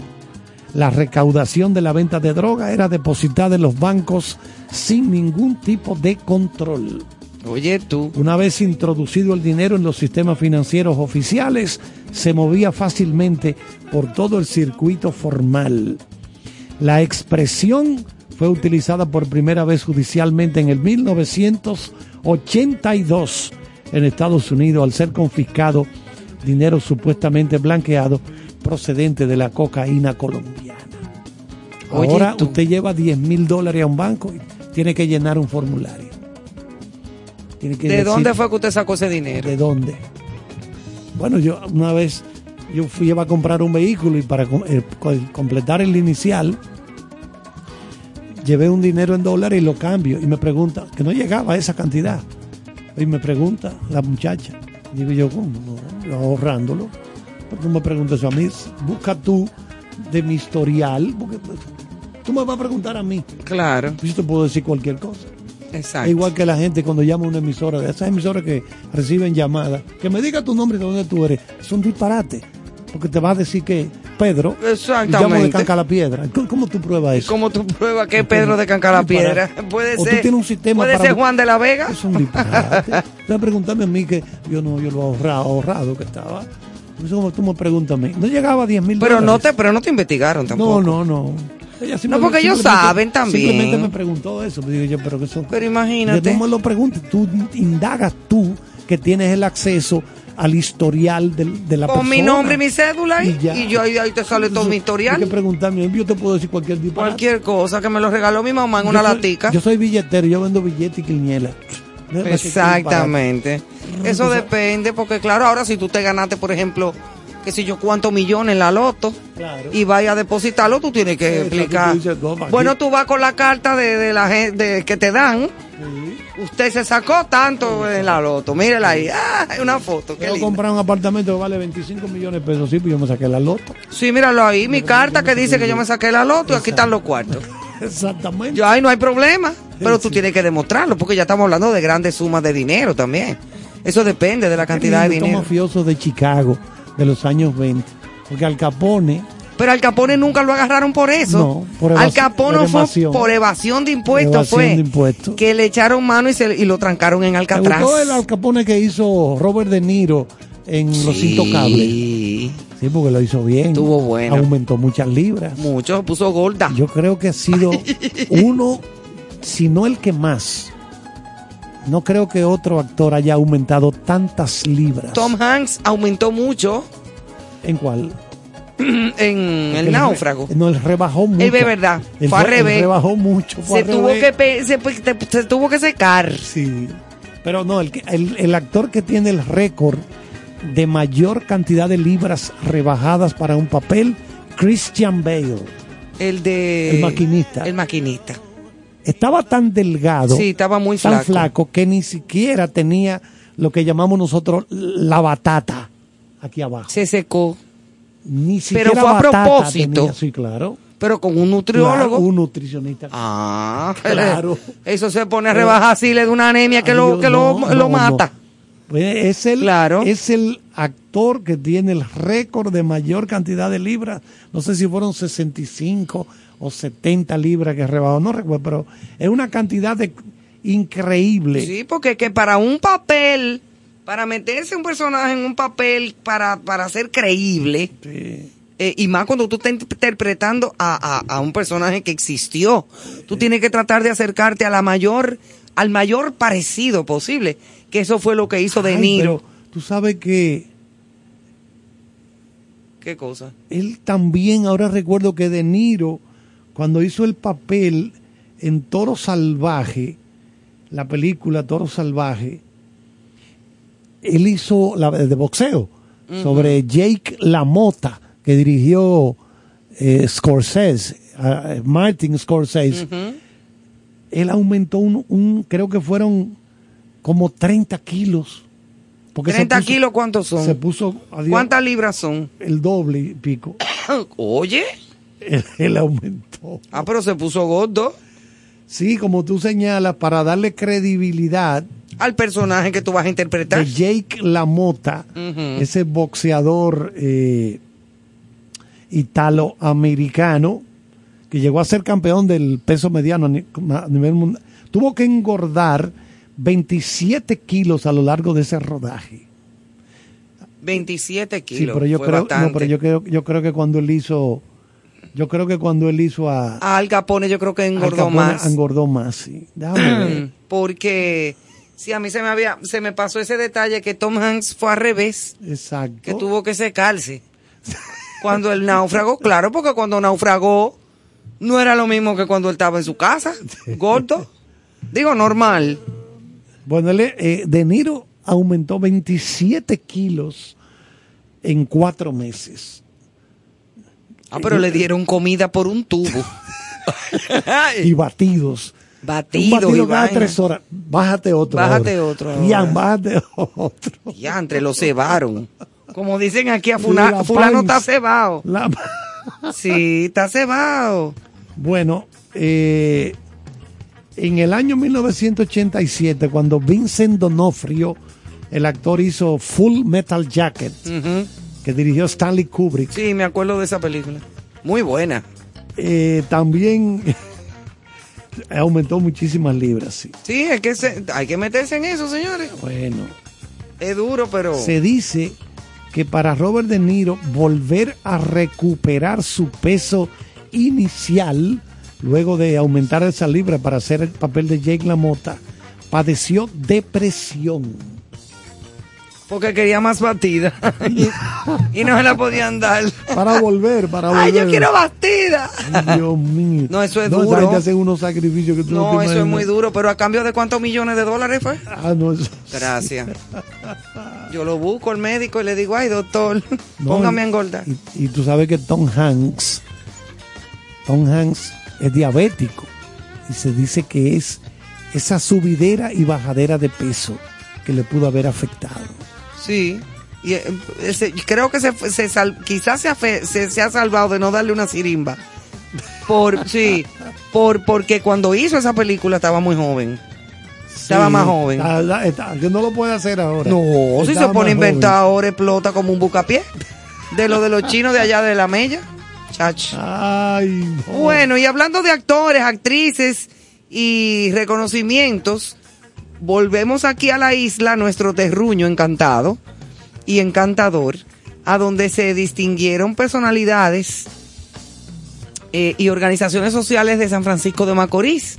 La recaudación de la venta de droga era depositada en los bancos sin ningún tipo de control. Oye tú. Una vez introducido el dinero en los sistemas financieros oficiales, se movía fácilmente por todo el circuito formal. La expresión fue utilizada por primera vez judicialmente en el 1982 en Estados Unidos al ser confiscado dinero supuestamente blanqueado procedente de la cocaína colombiana. Oye, Ahora tú. usted lleva 10 mil dólares a un banco y tiene que llenar un formulario. Tiene que ¿De decir- dónde fue que usted sacó ese dinero? ¿De dónde? Bueno, yo una vez yo fui iba a comprar un vehículo y para eh, co- completar el inicial llevé un dinero en dólares y lo cambio. Y me pregunta, que no llegaba a esa cantidad. Y me pregunta la muchacha. Digo yo, ¿cómo? No, ahorrándolo. ¿Por qué me preguntas eso a mí? Busca tú de mi historial. Porque pues, tú me vas a preguntar a mí. Claro, Pues yo te puedo decir cualquier cosa. exacto. Igual que la gente cuando llama a una emisora, de esas emisoras que reciben llamadas, que me diga tu nombre y de dónde tú eres. Es un disparate. Porque te va a decir que Pedro, y llamo de Exactamente. Canca la Piedra. ¿Cómo, tú pruebas eso? ¿Cómo tú pruebas que es Pedro de Canca la Piedra? Puede O tú ser. tienes un sistema Puede para- ser Juan de la Vega. Es un disparate. Tú preguntarme a mí que yo no, yo lo ahorrado, ahorrado que estaba. Eso como tú me preguntas a mí. No llegaba a 10 mil Pero no dólares. te, pero no te investigaron tampoco. No, no, no. Ella No, porque ellos saben también. Simplemente me preguntó eso. Digo yo, pero que eso. Pero imagínate. No me lo preguntes. Tú indagas tú que tienes el acceso al historial del- de, la Con persona. mi nombre y mi cédula y, Y yo ahí, ahí te sale todo mi Hay que historial. preguntarme. Yo te puedo decir cualquier disparate. Cualquier cosa que me lo regaló mi mamá en una soy- latica. Yo soy billetero. Yo vendo billetes y quiniela. Exactamente. Eso depende, porque claro, ahora si tú te ganaste, por ejemplo, qué sé yo, cuántos millones en la loto Claro. y vayas a depositarlo, tú tienes que explicar. tú dices, "No, aquí". Bueno, tú vas con la carta de, de la gente que te dan. Usted se sacó tanto en la loto. Mírela ahí. Ah, una foto. Qué Quiero linda. comprar un apartamento que vale 25 millones de pesos. Sí, pues yo me saqué la loto. Sí, míralo ahí. Mi carta que dice que yo me saqué la loto y aquí están los cuartos. Exactamente. Yo ahí no hay problema. Pero tú tienes que demostrarlo porque ya estamos hablando de grandes sumas de dinero también. Eso depende de la cantidad de dinero. mafiosos de Chicago de los años 20. Porque Al Capone Pero al Capone nunca lo agarraron por eso. No, por al Capone por fue por evasión de impuestos. Evasión fue de impuestos. que le echaron mano y, se, y lo trancaron en ¿Te Alcatraz. gustó el Al Capone que hizo Robert De Niro en Los Intocables? Sí, Sí, porque lo hizo bien. Estuvo bueno. Aumentó muchas libras. mucho, puso gorda. Yo creo que ha sido uno, si no el que más. No creo que otro actor haya aumentado tantas libras. Tom Hanks aumentó mucho ¿En cuál? en El Él Náufrago. re- No, él rebajó mucho. Es verdad, Él fue al revés. rebajó mucho. fue Se tuvo, revés. que se, se tuvo que secar. Sí. Pero no, el, el, el actor que tiene el récord de mayor cantidad de libras rebajadas para un papel, Christian Bale. El de... El maquinista. El maquinista. Estaba tan delgado, Sí, estaba muy tan flaco. flaco, que ni siquiera tenía lo que llamamos nosotros la batata aquí abajo. Se secó. Ni siquiera Pero fue a propósito. tenía. Sí, claro. Pero con un nutriólogo. Claro, un nutricionista. Ah, Claro. Eso se pone a rebajar así, le da una anemia que lo, que lo, no, lo no, mata. Pues es el, Claro. es el actor que tiene el récord de mayor cantidad de libras. No sé si fueron 65 o 70 libras que rebajó, no recuerdo, pero es una cantidad de, increíble. Sí, porque que para un papel, para meterse un personaje en un papel para, para ser creíble, Sí. eh, y más cuando tú estás interpretando a, a- a un personaje que existió, tú tienes que tratar de acercarte a la mayor, al mayor parecido posible, que eso fue lo que hizo De Niro. pero Tú sabes que ¿Qué cosa? él también, ahora recuerdo que De Niro, cuando hizo el papel en Toro Salvaje, la película Toro Salvaje, él hizo la de boxeo sobre Jake LaMotta, que dirigió eh, Scorsese, eh, Martin Scorsese. Él aumentó un, un- creo que fueron como 30 kilos. Porque se 30 puso- kilos, ¿cuántos son? Se puso adiós, ¿Cuántas libras son? el doble y pico. Oye. Él, él aumentó. Ah, pero se puso gordo Sí, como tú señalas, para darle credibilidad al personaje que tú vas a interpretar. de Jake LaMotta, Ujú. ese boxeador eh, italoamericano que llegó a ser campeón del peso mediano a ni- a nivel mundial, tuvo que engordar 27 kilos a lo largo de ese rodaje. 27 kilos. Sí, pero yo fue creo, no, pero yo creo, yo creo que cuando él hizo, yo creo que cuando él hizo a, A Al Capone yo creo que Al engordó Capone, más. engordó más, sí. Déjame ver. Porque sí, a mí se me había, se me pasó ese detalle que Tom Hanks fue al revés, Exacto. que tuvo que secarse. Cuando el náufrago, claro, porque cuando naufragó no era lo mismo que cuando él estaba en su casa, gordo. Digo, normal. Bueno, él, eh, De Niro aumentó 27 kilos en cuatro meses. Ah, pero le dieron comida por un tubo. y batidos. Batidos Un batido y cada vaina. tres horas. Bájate otro. Bájate ahora. otro ahora. Ian, bájate otro. Ya, entre los cebaron. Como dicen aquí, a fulano panza. está cebado. La- Sí, está cebado. Bueno, eh, en el año 1987, cuando Vincent Donofrio, el actor, hizo Full Metal Jacket, que dirigió Stanley Kubrick, Sí, me acuerdo de esa película. Muy buena. eh, también aumentó muchísimas libras. Sí. Sí, es que se- hay que meterse en eso, señores. Bueno, Es duro, pero... se dice que para Robert De Niro volver a recuperar su peso inicial, luego de aumentar esa libra para hacer el papel de Jake LaMotta, padeció depresión. Porque quería más batida. y, y no se la podían dar. Para volver, para volver. ¡Ay, yo quiero batida! Dios mío. No, eso es esa duro. gente hace unos sacrificios que tú no, No, te eso es muy duro, pero a cambio de cuántos millones de dólares fue. Ah, no, eso- Gracias. Yo lo busco al médico y le digo, ay, doctor, no, póngame a engordar. Y, y tú sabes que Tom Hanks, Tom Hanks es diabético y se dice que es esa subidera y bajadera de peso que le pudo haber afectado. Sí. Y eh, ese- creo que se, se sal- quizás se, afe- se, se ha salvado de no darle una sirimba. Por, sí, por, porque cuando hizo esa película estaba muy joven. Estaba Sí, más joven. está- está- que no lo puede hacer ahora. No, si se Estaba pone a inventar joven. ahora explota como un bucapié. De lo de los chinos de allá de la Mella. Chach. Ay, no. Bueno, y hablando de actores, actrices y reconocimientos, volvemos aquí a la isla, nuestro terruño encantado y encantador, a donde se distinguieron personalidades eh, y organizaciones sociales de San Francisco de Macorís.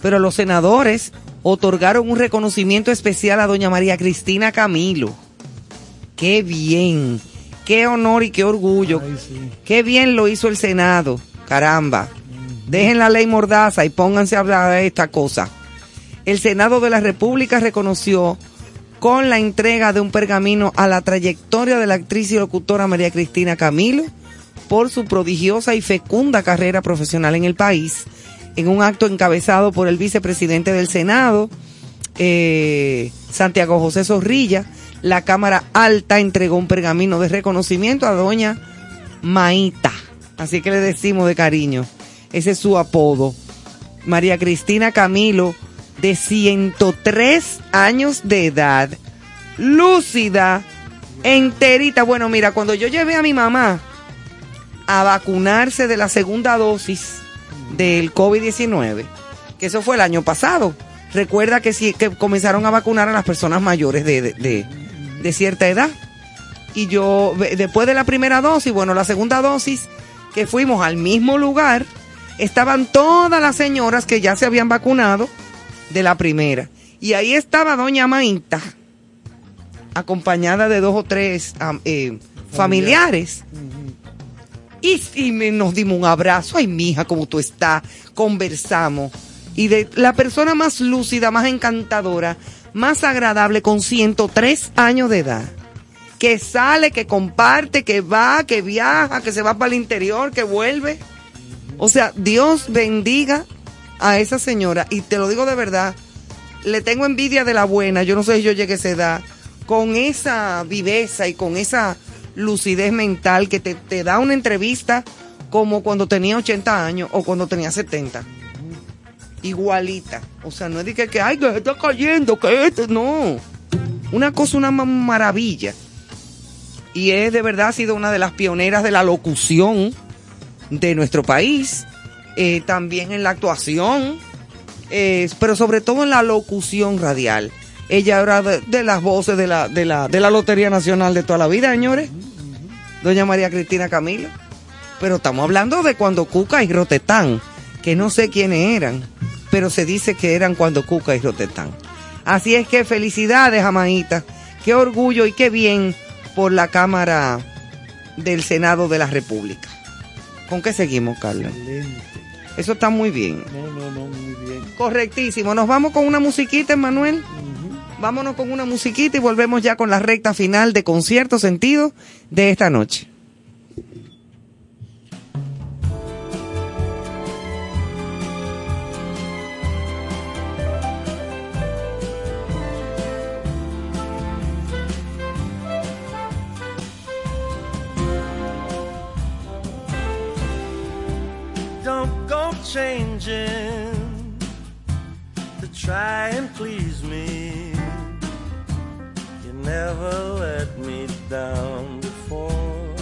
Pero los senadores otorgaron un reconocimiento especial a doña María Cristina Camilo. Qué bien, qué honor y qué orgullo. Ay, sí. Qué bien lo hizo el Senado, caramba. Dejen la ley mordaza y pónganse a hablar de esta cosa. El Senado de la República reconoció con la entrega de un pergamino a la trayectoria de la actriz y locutora María Cristina Camilo por su prodigiosa y fecunda carrera profesional en el país, en un acto encabezado por el vicepresidente del Senado, eh, Santiago José Zorrilla, la Cámara Alta entregó un pergamino de reconocimiento a doña Maíta. Así que le decimos de cariño. Ese es su apodo. María Cristina Camilo, de 103 años de edad, lúcida, enterita. Bueno, mira, cuando yo llevé a mi mamá a vacunarse de la segunda dosis del COVID-19, que eso fue el año pasado, recuerda que, sí, que comenzaron a vacunar a las personas mayores de, de, de- cierta edad. Y yo, después de la primera dosis, bueno, la segunda dosis, que fuimos al mismo lugar, estaban todas las señoras que ya se habían vacunado de la primera. Y ahí estaba doña Maíta, acompañada de dos o tres eh, familiares. Y, y me- nos dimos un abrazo. Ay, mija, ¿cómo tú estás? Conversamos. Y de la persona más lúcida, más encantadora, más agradable, con 103 años de edad. Que sale, que comparte, que va, que viaja, que se va para el interior, que vuelve. O sea, Dios bendiga a esa señora. Y te lo digo de verdad, le tengo envidia de la buena. Yo no sé si yo llegué a esa edad. Con esa viveza y con esa lucidez mental que te, te da una entrevista como cuando tenía 80 años o cuando tenía 70. Igualita. O sea, no es de que, que ay, que se está cayendo, que este, no. Una cosa, una ma- maravilla. Y es de verdad ha sido una de las pioneras de la locución de nuestro país, eh, también en la actuación, eh, pero sobre todo en la locución radial. Ella era de, las voces de la, de, la, de la Lotería Nacional de toda la vida, señores. Doña María Cristina Camilo. Pero estamos hablando de cuando Cuca y Rotetán, que no sé quiénes eran, pero se dice que eran cuando Cuca y Rotetán. Así es que felicidades, Amaíta. Qué orgullo y qué bien por la Cámara del Senado de la República. ¿Con qué seguimos, Carlos? Eso está muy bien. No, no, no, muy bien. Correctísimo. Nos vamos con una musiquita, Manuel. Vámonos con una musiquita y volvemos ya con la recta final de concierto sentido de esta noche. Changing to try and please me. You never let me down before.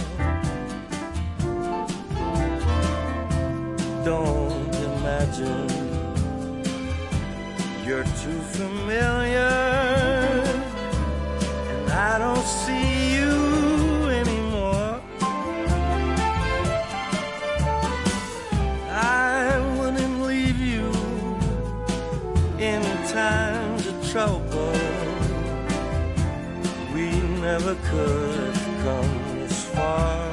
Don't imagine you're too familiar, and I don't trouble. We never could come this far.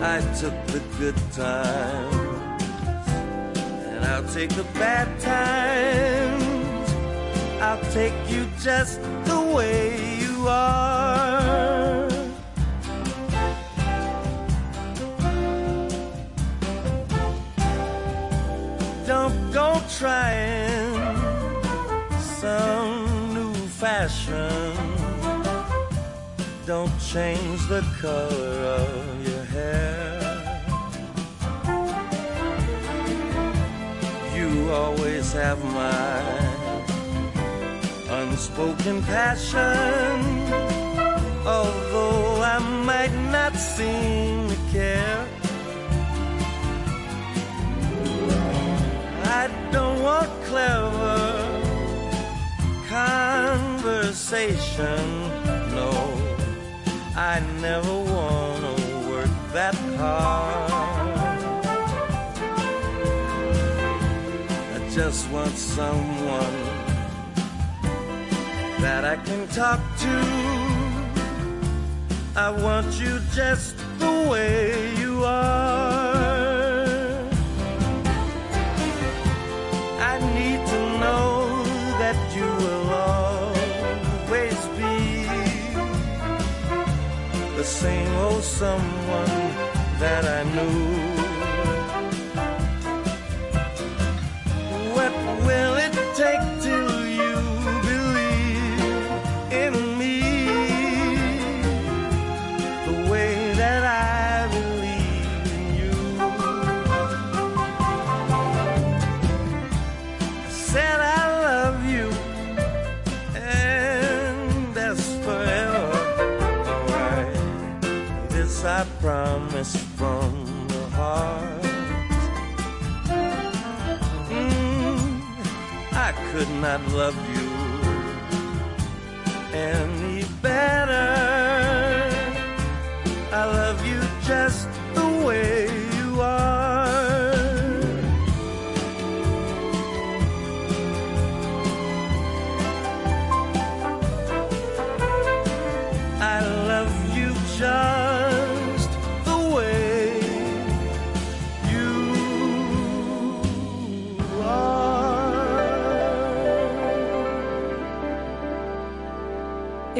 I took the good times, and I'll take the bad times. I'll take you just the way you are. Don't go trying some new fashion. Don't change the color of your hair. You always have my unspoken passion. Although I might not seem to care. Don't want clever conversation. No, I never want to work that hard. I just want someone that I can talk to. I want you just the way you are. The same old someone that I knew.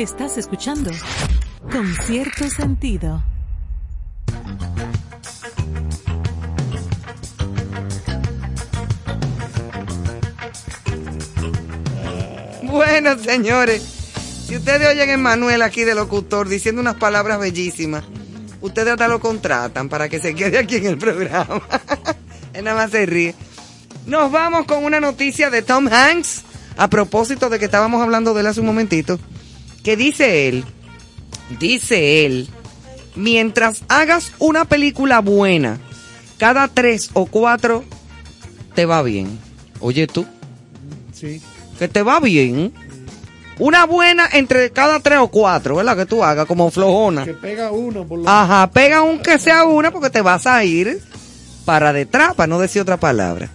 Estás escuchando con cierto sentido. Bueno, señores, si ustedes oyen a Manuel aquí de locutor diciendo unas palabras bellísimas, ustedes hasta lo contratan para que se quede aquí en el programa. Él nada más se ríe. Nos vamos con una noticia de Tom Hanks, a propósito de que estábamos hablando de él hace un momentito, que dice él, dice él, mientras hagas una película buena, cada tres o cuatro te va bien. Oye tú, Sí. que te va bien. Una buena entre cada tres o cuatro, ¿verdad? Que tú hagas como flojona. Que pega por lo Ajá, pega aunque sea una porque te vas a ir para detrás, para no decir otra palabra.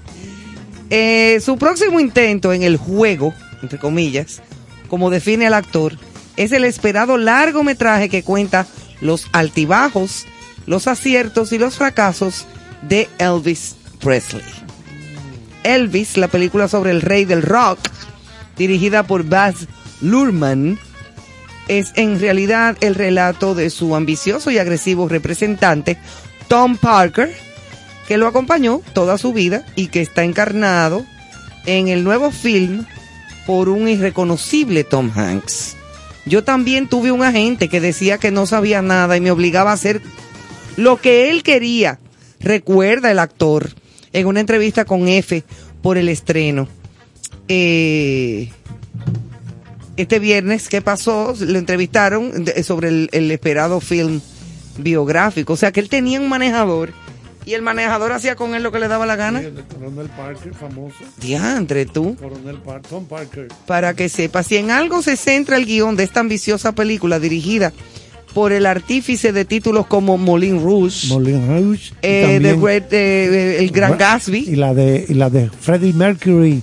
Eh, su próximo intento en el juego, entre comillas, como define el actor, es el esperado largometraje que cuenta los altibajos, los aciertos y los fracasos de Elvis Presley. Elvis, la película sobre el rey del rock, dirigida por Baz Luhrmann, es en realidad el relato de su ambicioso y agresivo representante, Tom Parker, que lo acompañó toda su vida y que está encarnado en el nuevo film por un irreconocible Tom Hanks. Yo también tuve un agente que decía que no sabía nada y me obligaba a hacer lo que él quería. Recuerda el actor en una entrevista con F por el estreno. Eh, este viernes, ¿qué pasó? Lo entrevistaron sobre el, el esperado film biográfico. O sea que él tenía un manejador y el manejador hacía con él lo que le daba la gana. El Coronel Parker, famoso. Diantre, tú. Coronel Par Tom Parker. Para que sepas, si en algo se centra el guion de esta ambiciosa película dirigida por el artífice de títulos como Moulin Rouge, Moulin Rouge. eh, también- Great, eh, El Gran Ra- Gatsby, Y la de, y la de Freddie Mercury,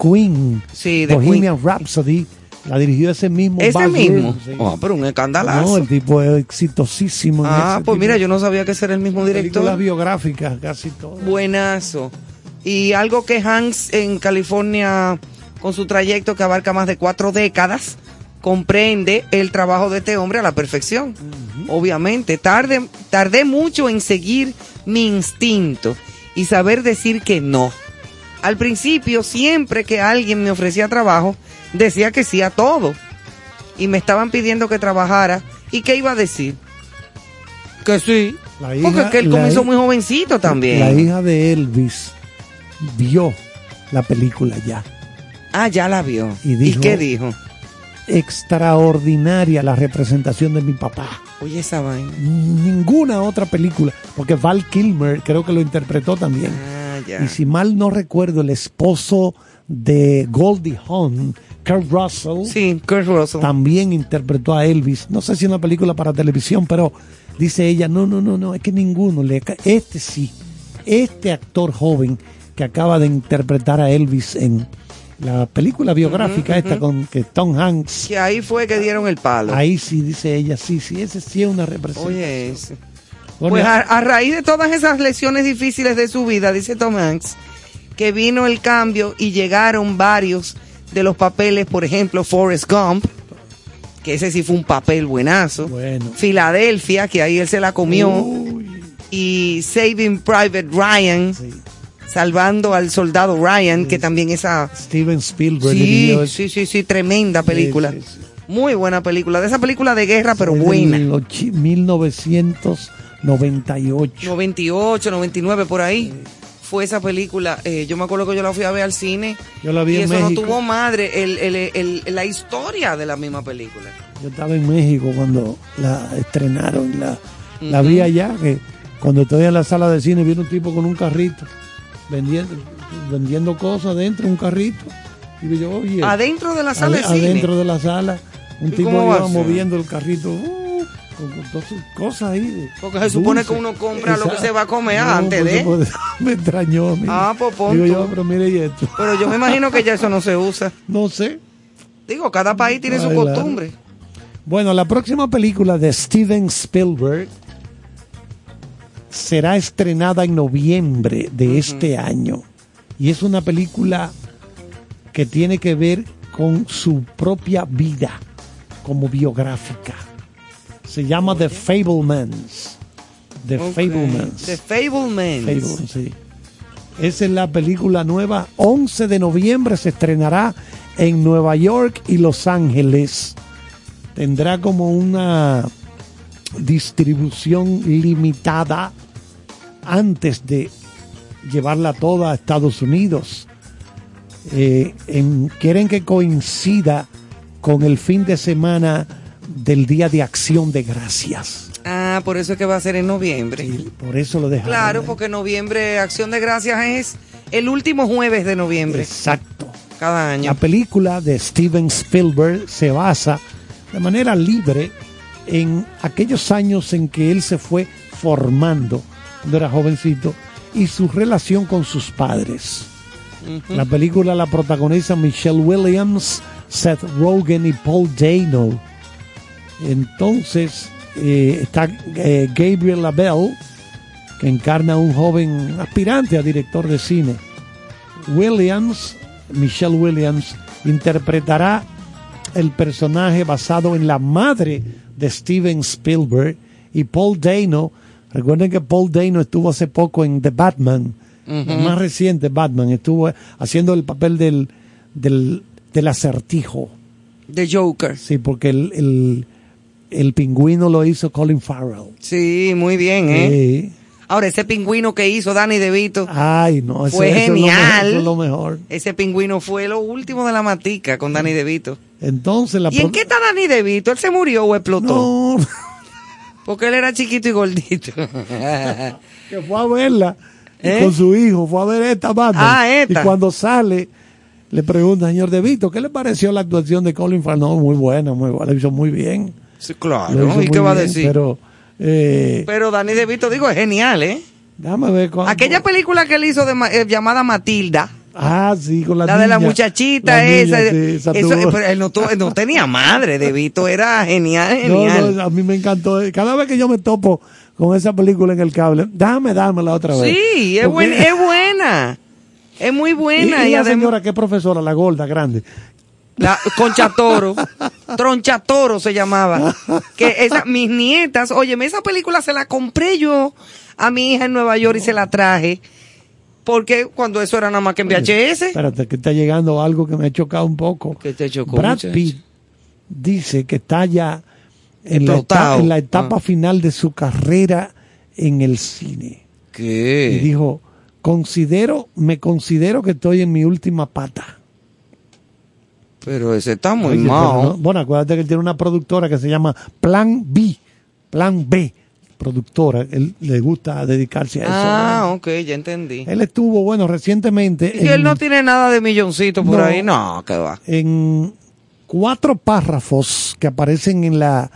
Queen, Sí, de Bohemian Rhapsody, la dirigió ese mismo. ese mismo. Sí. Oh, pero un escandalazo. No, el tipo es exitosísimo. en ah, pues tipo mira, yo no sabía que era el mismo director. biográficas, casi todas. Buenazo. Y algo que Hanks en California, con su trayecto que abarca más de cuatro décadas, comprende el trabajo de este hombre a la perfección. Obviamente, tarde, tardé mucho en seguir mi instinto y saber decir que no. Al principio, siempre que alguien me ofrecía trabajo, decía que sí a todo. Y me estaban pidiendo que trabajara. ¿Y qué iba a decir? Que sí. La Porque hija- es que él comenzó muy jovencito también. La hija de Elvis vio la película ya. Ah, ya la vio. Y dijo- qué dijo? Extraordinaria la representación de mi papá. Oye, esa vaina. Ninguna otra película, porque Val Kilmer creo que lo interpretó también. Ah, ya. Y si mal no recuerdo, el esposo de Goldie Hawn, Kurt Russell, Sí, Kurt Russell. también interpretó a Elvis. No sé si una película para televisión, pero dice ella, no, no, no, no, es que ninguno le Este sí, este actor joven que acaba de interpretar a Elvis en la película biográfica esta con que Tom Hanks. Que ahí fue que dieron el palo. Ahí sí dice ella, sí, sí, ese sí es una representación. Oye, ese. Bueno, Pues a, a raíz de todas esas lecciones difíciles de su vida, dice Tom Hanks, que vino el cambio y llegaron varios de los papeles, por ejemplo, Forrest Gump, que ese sí fue un papel buenazo. Bueno. Filadelfia, que ahí él se la comió. Y Saving Private Ryan, salvando al soldado Ryan, que también esa... Steven Spielberg Sí, sí, sí, sí, tremenda película. Sí, Muy buena película. De esa película de guerra, pero buena. del ochi- 1998. 98, 99, por ahí. Fue esa película. eh, yo me acuerdo que yo la fui a ver al cine. Yo la vi y en eso México. no tuvo madre. El, el- el- la historia de la misma película. Yo estaba en México cuando la estrenaron, la, la vi allá, que cuando estoy en la sala de cine viene un tipo con un carrito, vendiendo, vendiendo cosas dentro de un carrito. Y yo, oye, Adentro de la sala de cine. adentro de la sala, un ¿Y tipo iba moviendo el carrito, uh, con, con todas sus cosas ahí. de Porque se supone que uno compra lo que se va a comer No, antes pues, de. me extrañó a mí. Ah, pues pon Digo tú. yo, pero mire y esto. Pero yo me imagino que ya eso no se usa. No sé. Digo, cada país tiene su claro. costumbre. Bueno, la próxima película de Steven Spielberg será estrenada en noviembre de este año. Y es una película que tiene que ver con su propia vida como biográfica. Se llama The Fablemans. The Ok. Fablemans. The Fablemans. Fablemans, sí. Esa es la película nueva. 11 de noviembre se estrenará en Nueva York y Los Ángeles. Tendrá como una distribución limitada antes de llevarla toda a Estados Unidos. Eh, en- quieren que coincida con el fin de semana del Día de Acción de Gracias. Ah, por eso es que va a ser en noviembre. Por eso lo dejaron. Claro, porque noviembre, Acción de Gracias es el último jueves de noviembre. Exacto. Cada año. La película de Steven Spielberg se basa de manera libre en aquellos años en que él se fue formando cuando era jovencito y su relación con sus padres. La película la protagonizan Michelle Williams, Seth Rogen y Paul Dano. Entonces eh, está eh, Gabriel Labelle, que encarna a un joven aspirante a director de cine. Williams, Michelle Williams, interpretará el personaje basado en la madre de Steven Spielberg y Paul Dano. Recuerden que Paul Dano estuvo hace poco en The Batman, el más reciente Batman, estuvo haciendo el papel del, del, del acertijo. The Joker. Sí, porque el, el, el pingüino lo hizo Colin Farrell. Sí, muy bien, ¿eh? Sí. Ahora, ese pingüino que hizo Danny DeVito Ay, no, fue eso es lo mejor, genial. eso es lo mejor. Ese pingüino fue lo último de la matica con Danny DeVito. Entonces la ¿Y en qué está Danny DeVito? ¿Él se murió o explotó? No, Porque él era chiquito y gordito. que fue a verla y ¿Eh? con su hijo, fue a ver esta banda. Ah, esta. Y cuando sale, le pregunta, señor De Vito, ¿qué le pareció la actuación de Colin Farrell? No, muy buena, muy buena, lo hizo muy bien. Sí, claro. ¿Y qué va a bien, decir? Pero, Pero, eh, Danny DeVito, digo, es genial, ¿eh? déjame ver Aquella película que él hizo de, ma- eh, llamada Matilda. Ah, sí, con la La de la muchachita La niña, esa. sí, esa eso, tuvo- pero él no, no tenía madre, DeVito. Era genial, genial. no, a mí me encantó. Cada vez que yo me topo con esa película en el cable, déjame dármela otra vez. Sí, es, buen- es buena. Es muy Y, buena. y Y, la además, señora que es profesora, la gorda, grande. La Concha Toro, Troncha Toro se llamaba. Que esa, mis nietas, óyeme, esa película se la compré yo a mi hija en Nueva York y se la traje. Porque cuando eso era nada más que en VHS. Espérate, que está llegando algo que me ha chocado un poco. ¿Qué te chocó, Brad? Pitt dice que está ya en la, etapa, en la etapa Ah. final de su carrera en el cine. Y ¿Qué? dijo, considero, me considero que estoy en mi última pata. Pero ese está muy Oye, pero mal. no- bueno, acuérdate que él tiene una productora que se llama Plan B, Plan B, productora. Él le gusta dedicarse a eso. Ah, ok, ya entendí. Él estuvo, bueno, recientemente Y en, él no tiene nada de milloncito por No. ahí. No, que va. en cuatro párrafos que aparecen en la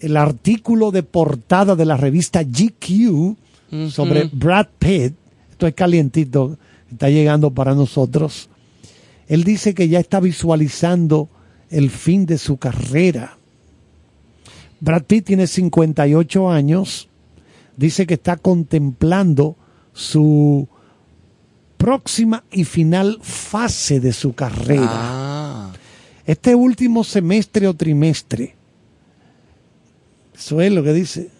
el artículo de portada de la revista GQ sobre Brad Pitt. Esto es calientito, está llegando para nosotros. Él dice que ya está visualizando el fin de su carrera. Brad Pitt tiene 58 años. Dice que está contemplando su próxima y final fase de su carrera. Ah. Este último semestre o trimestre. Eso es lo que dice.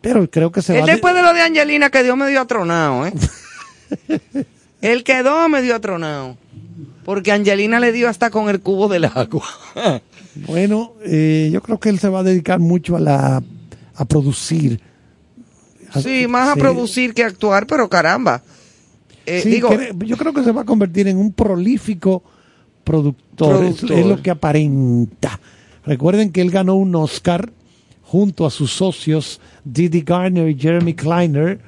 Pero creo que se Él va a de- después de lo de Angelina quedó medio atronado, ¿eh? Él quedó medio atronado. Porque Angelina le dio hasta con el cubo del agua. Bueno, eh, yo creo que él se va a dedicar mucho a la a producir. A- Sí, más a producir que a actuar, pero caramba. Eh, Sí, digo, yo creo que se va a convertir en un prolífico productor. Es- Productor. Es, lo que aparenta. Recuerden que él ganó un Oscar junto a sus socios Didi Garner y Jeremy Kleiner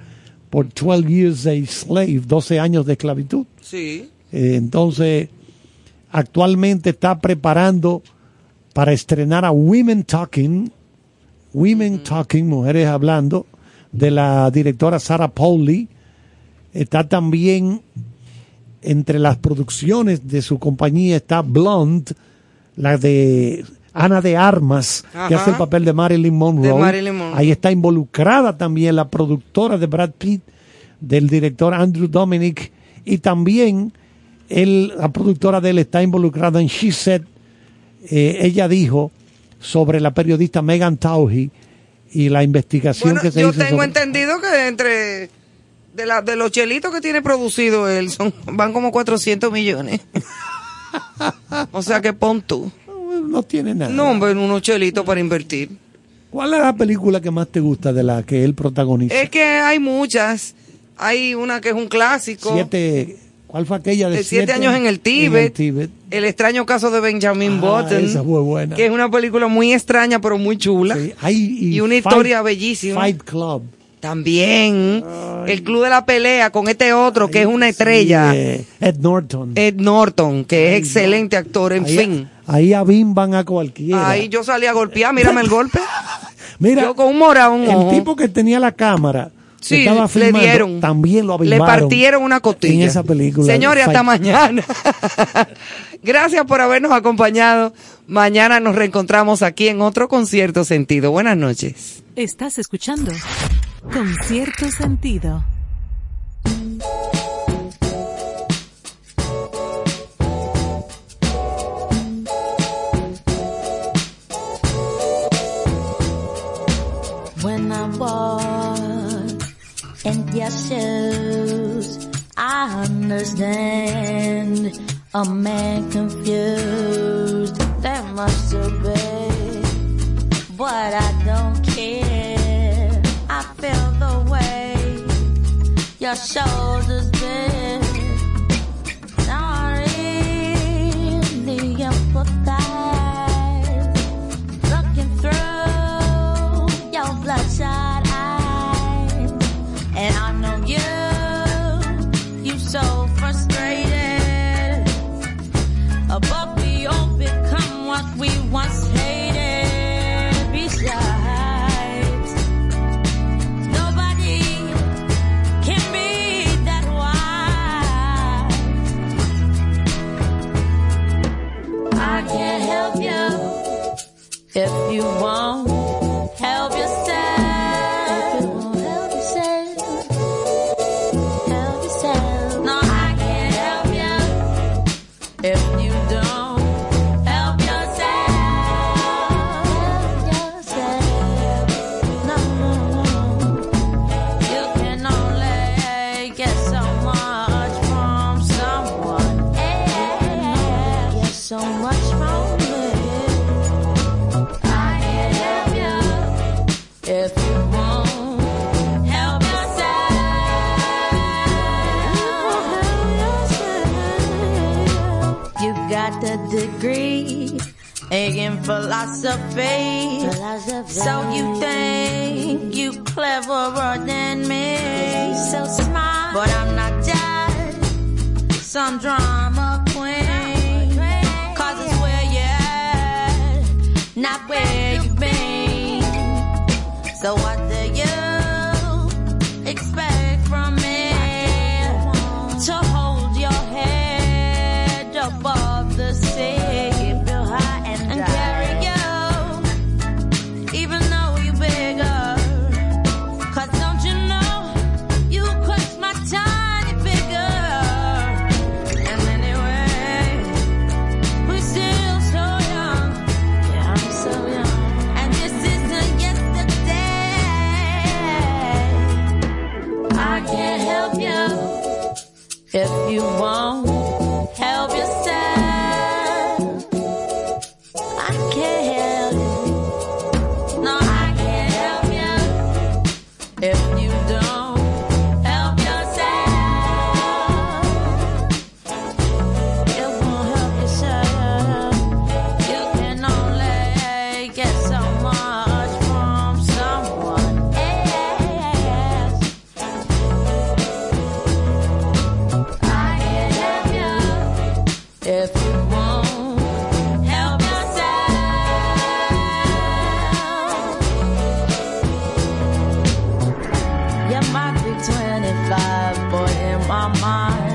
por 12 Years a Slave, 12 años de esclavitud. sí. Eh, entonces, actualmente está preparando para estrenar a Women Talking, Women Talking, Mujeres Hablando, de la directora Sarah Pauli. Está también entre las producciones de su compañía está Blonde, la de Ana de Armas, que hace el papel de Marilyn Monroe. De Marilyn Monroe. Ahí está involucrada también la productora de Brad Pitt, del director Andrew Dominic, y también él, la productora de él está involucrada en She Said. Eh, ella dijo sobre la periodista Megan Tauji y la investigación Bueno, que se yo hizo tengo sobre- entendido que entre de, la, de los chelitos que tiene producido él son van como 400 millones. o sea que pon tú. No tiene nada. No, hombre, unos chelitos para invertir. ¿Cuál es la película que más te gusta de la que él protagoniza? Es que hay muchas. Hay una que es un clásico. Siete, ¿Cuál fue aquella de de siete años en el Tíbet. Tíbet. El extraño caso de Benjamin Ah, Button. esa fue buena. Que es una película muy extraña, pero muy chula. Sí, y, una Fight- historia bellísima. Fight Club. También. El Club de la Pelea con este otro que es una estrella. Sí, eh, Ed Norton. Ed Norton, que es excelente actor, en fin. Ahí abimban a cualquiera. Ahí yo salí a golpear, mírame el golpe. Mira, yo con un morado el ojo. tipo que tenía la cámara, que Sí, estaba le filmando, dieron. también lo Le partieron una costilla. En esa película. Señores, hasta mañana. Gracias por habernos acompañado. Mañana nos reencontramos aquí en otro concierto sentido. Buenas noches. Estás escuchando con cierto sentido. in your shoes. I understand a man confused. There must have been, but I don't care. I feel the way your shoulders bend. Sorry, the empathy. philosophy. philosophy. So you think you cleverer than me. So smart. But I'm not just some drama queen. Cause it's where you at, not where you've been. So what? my mind.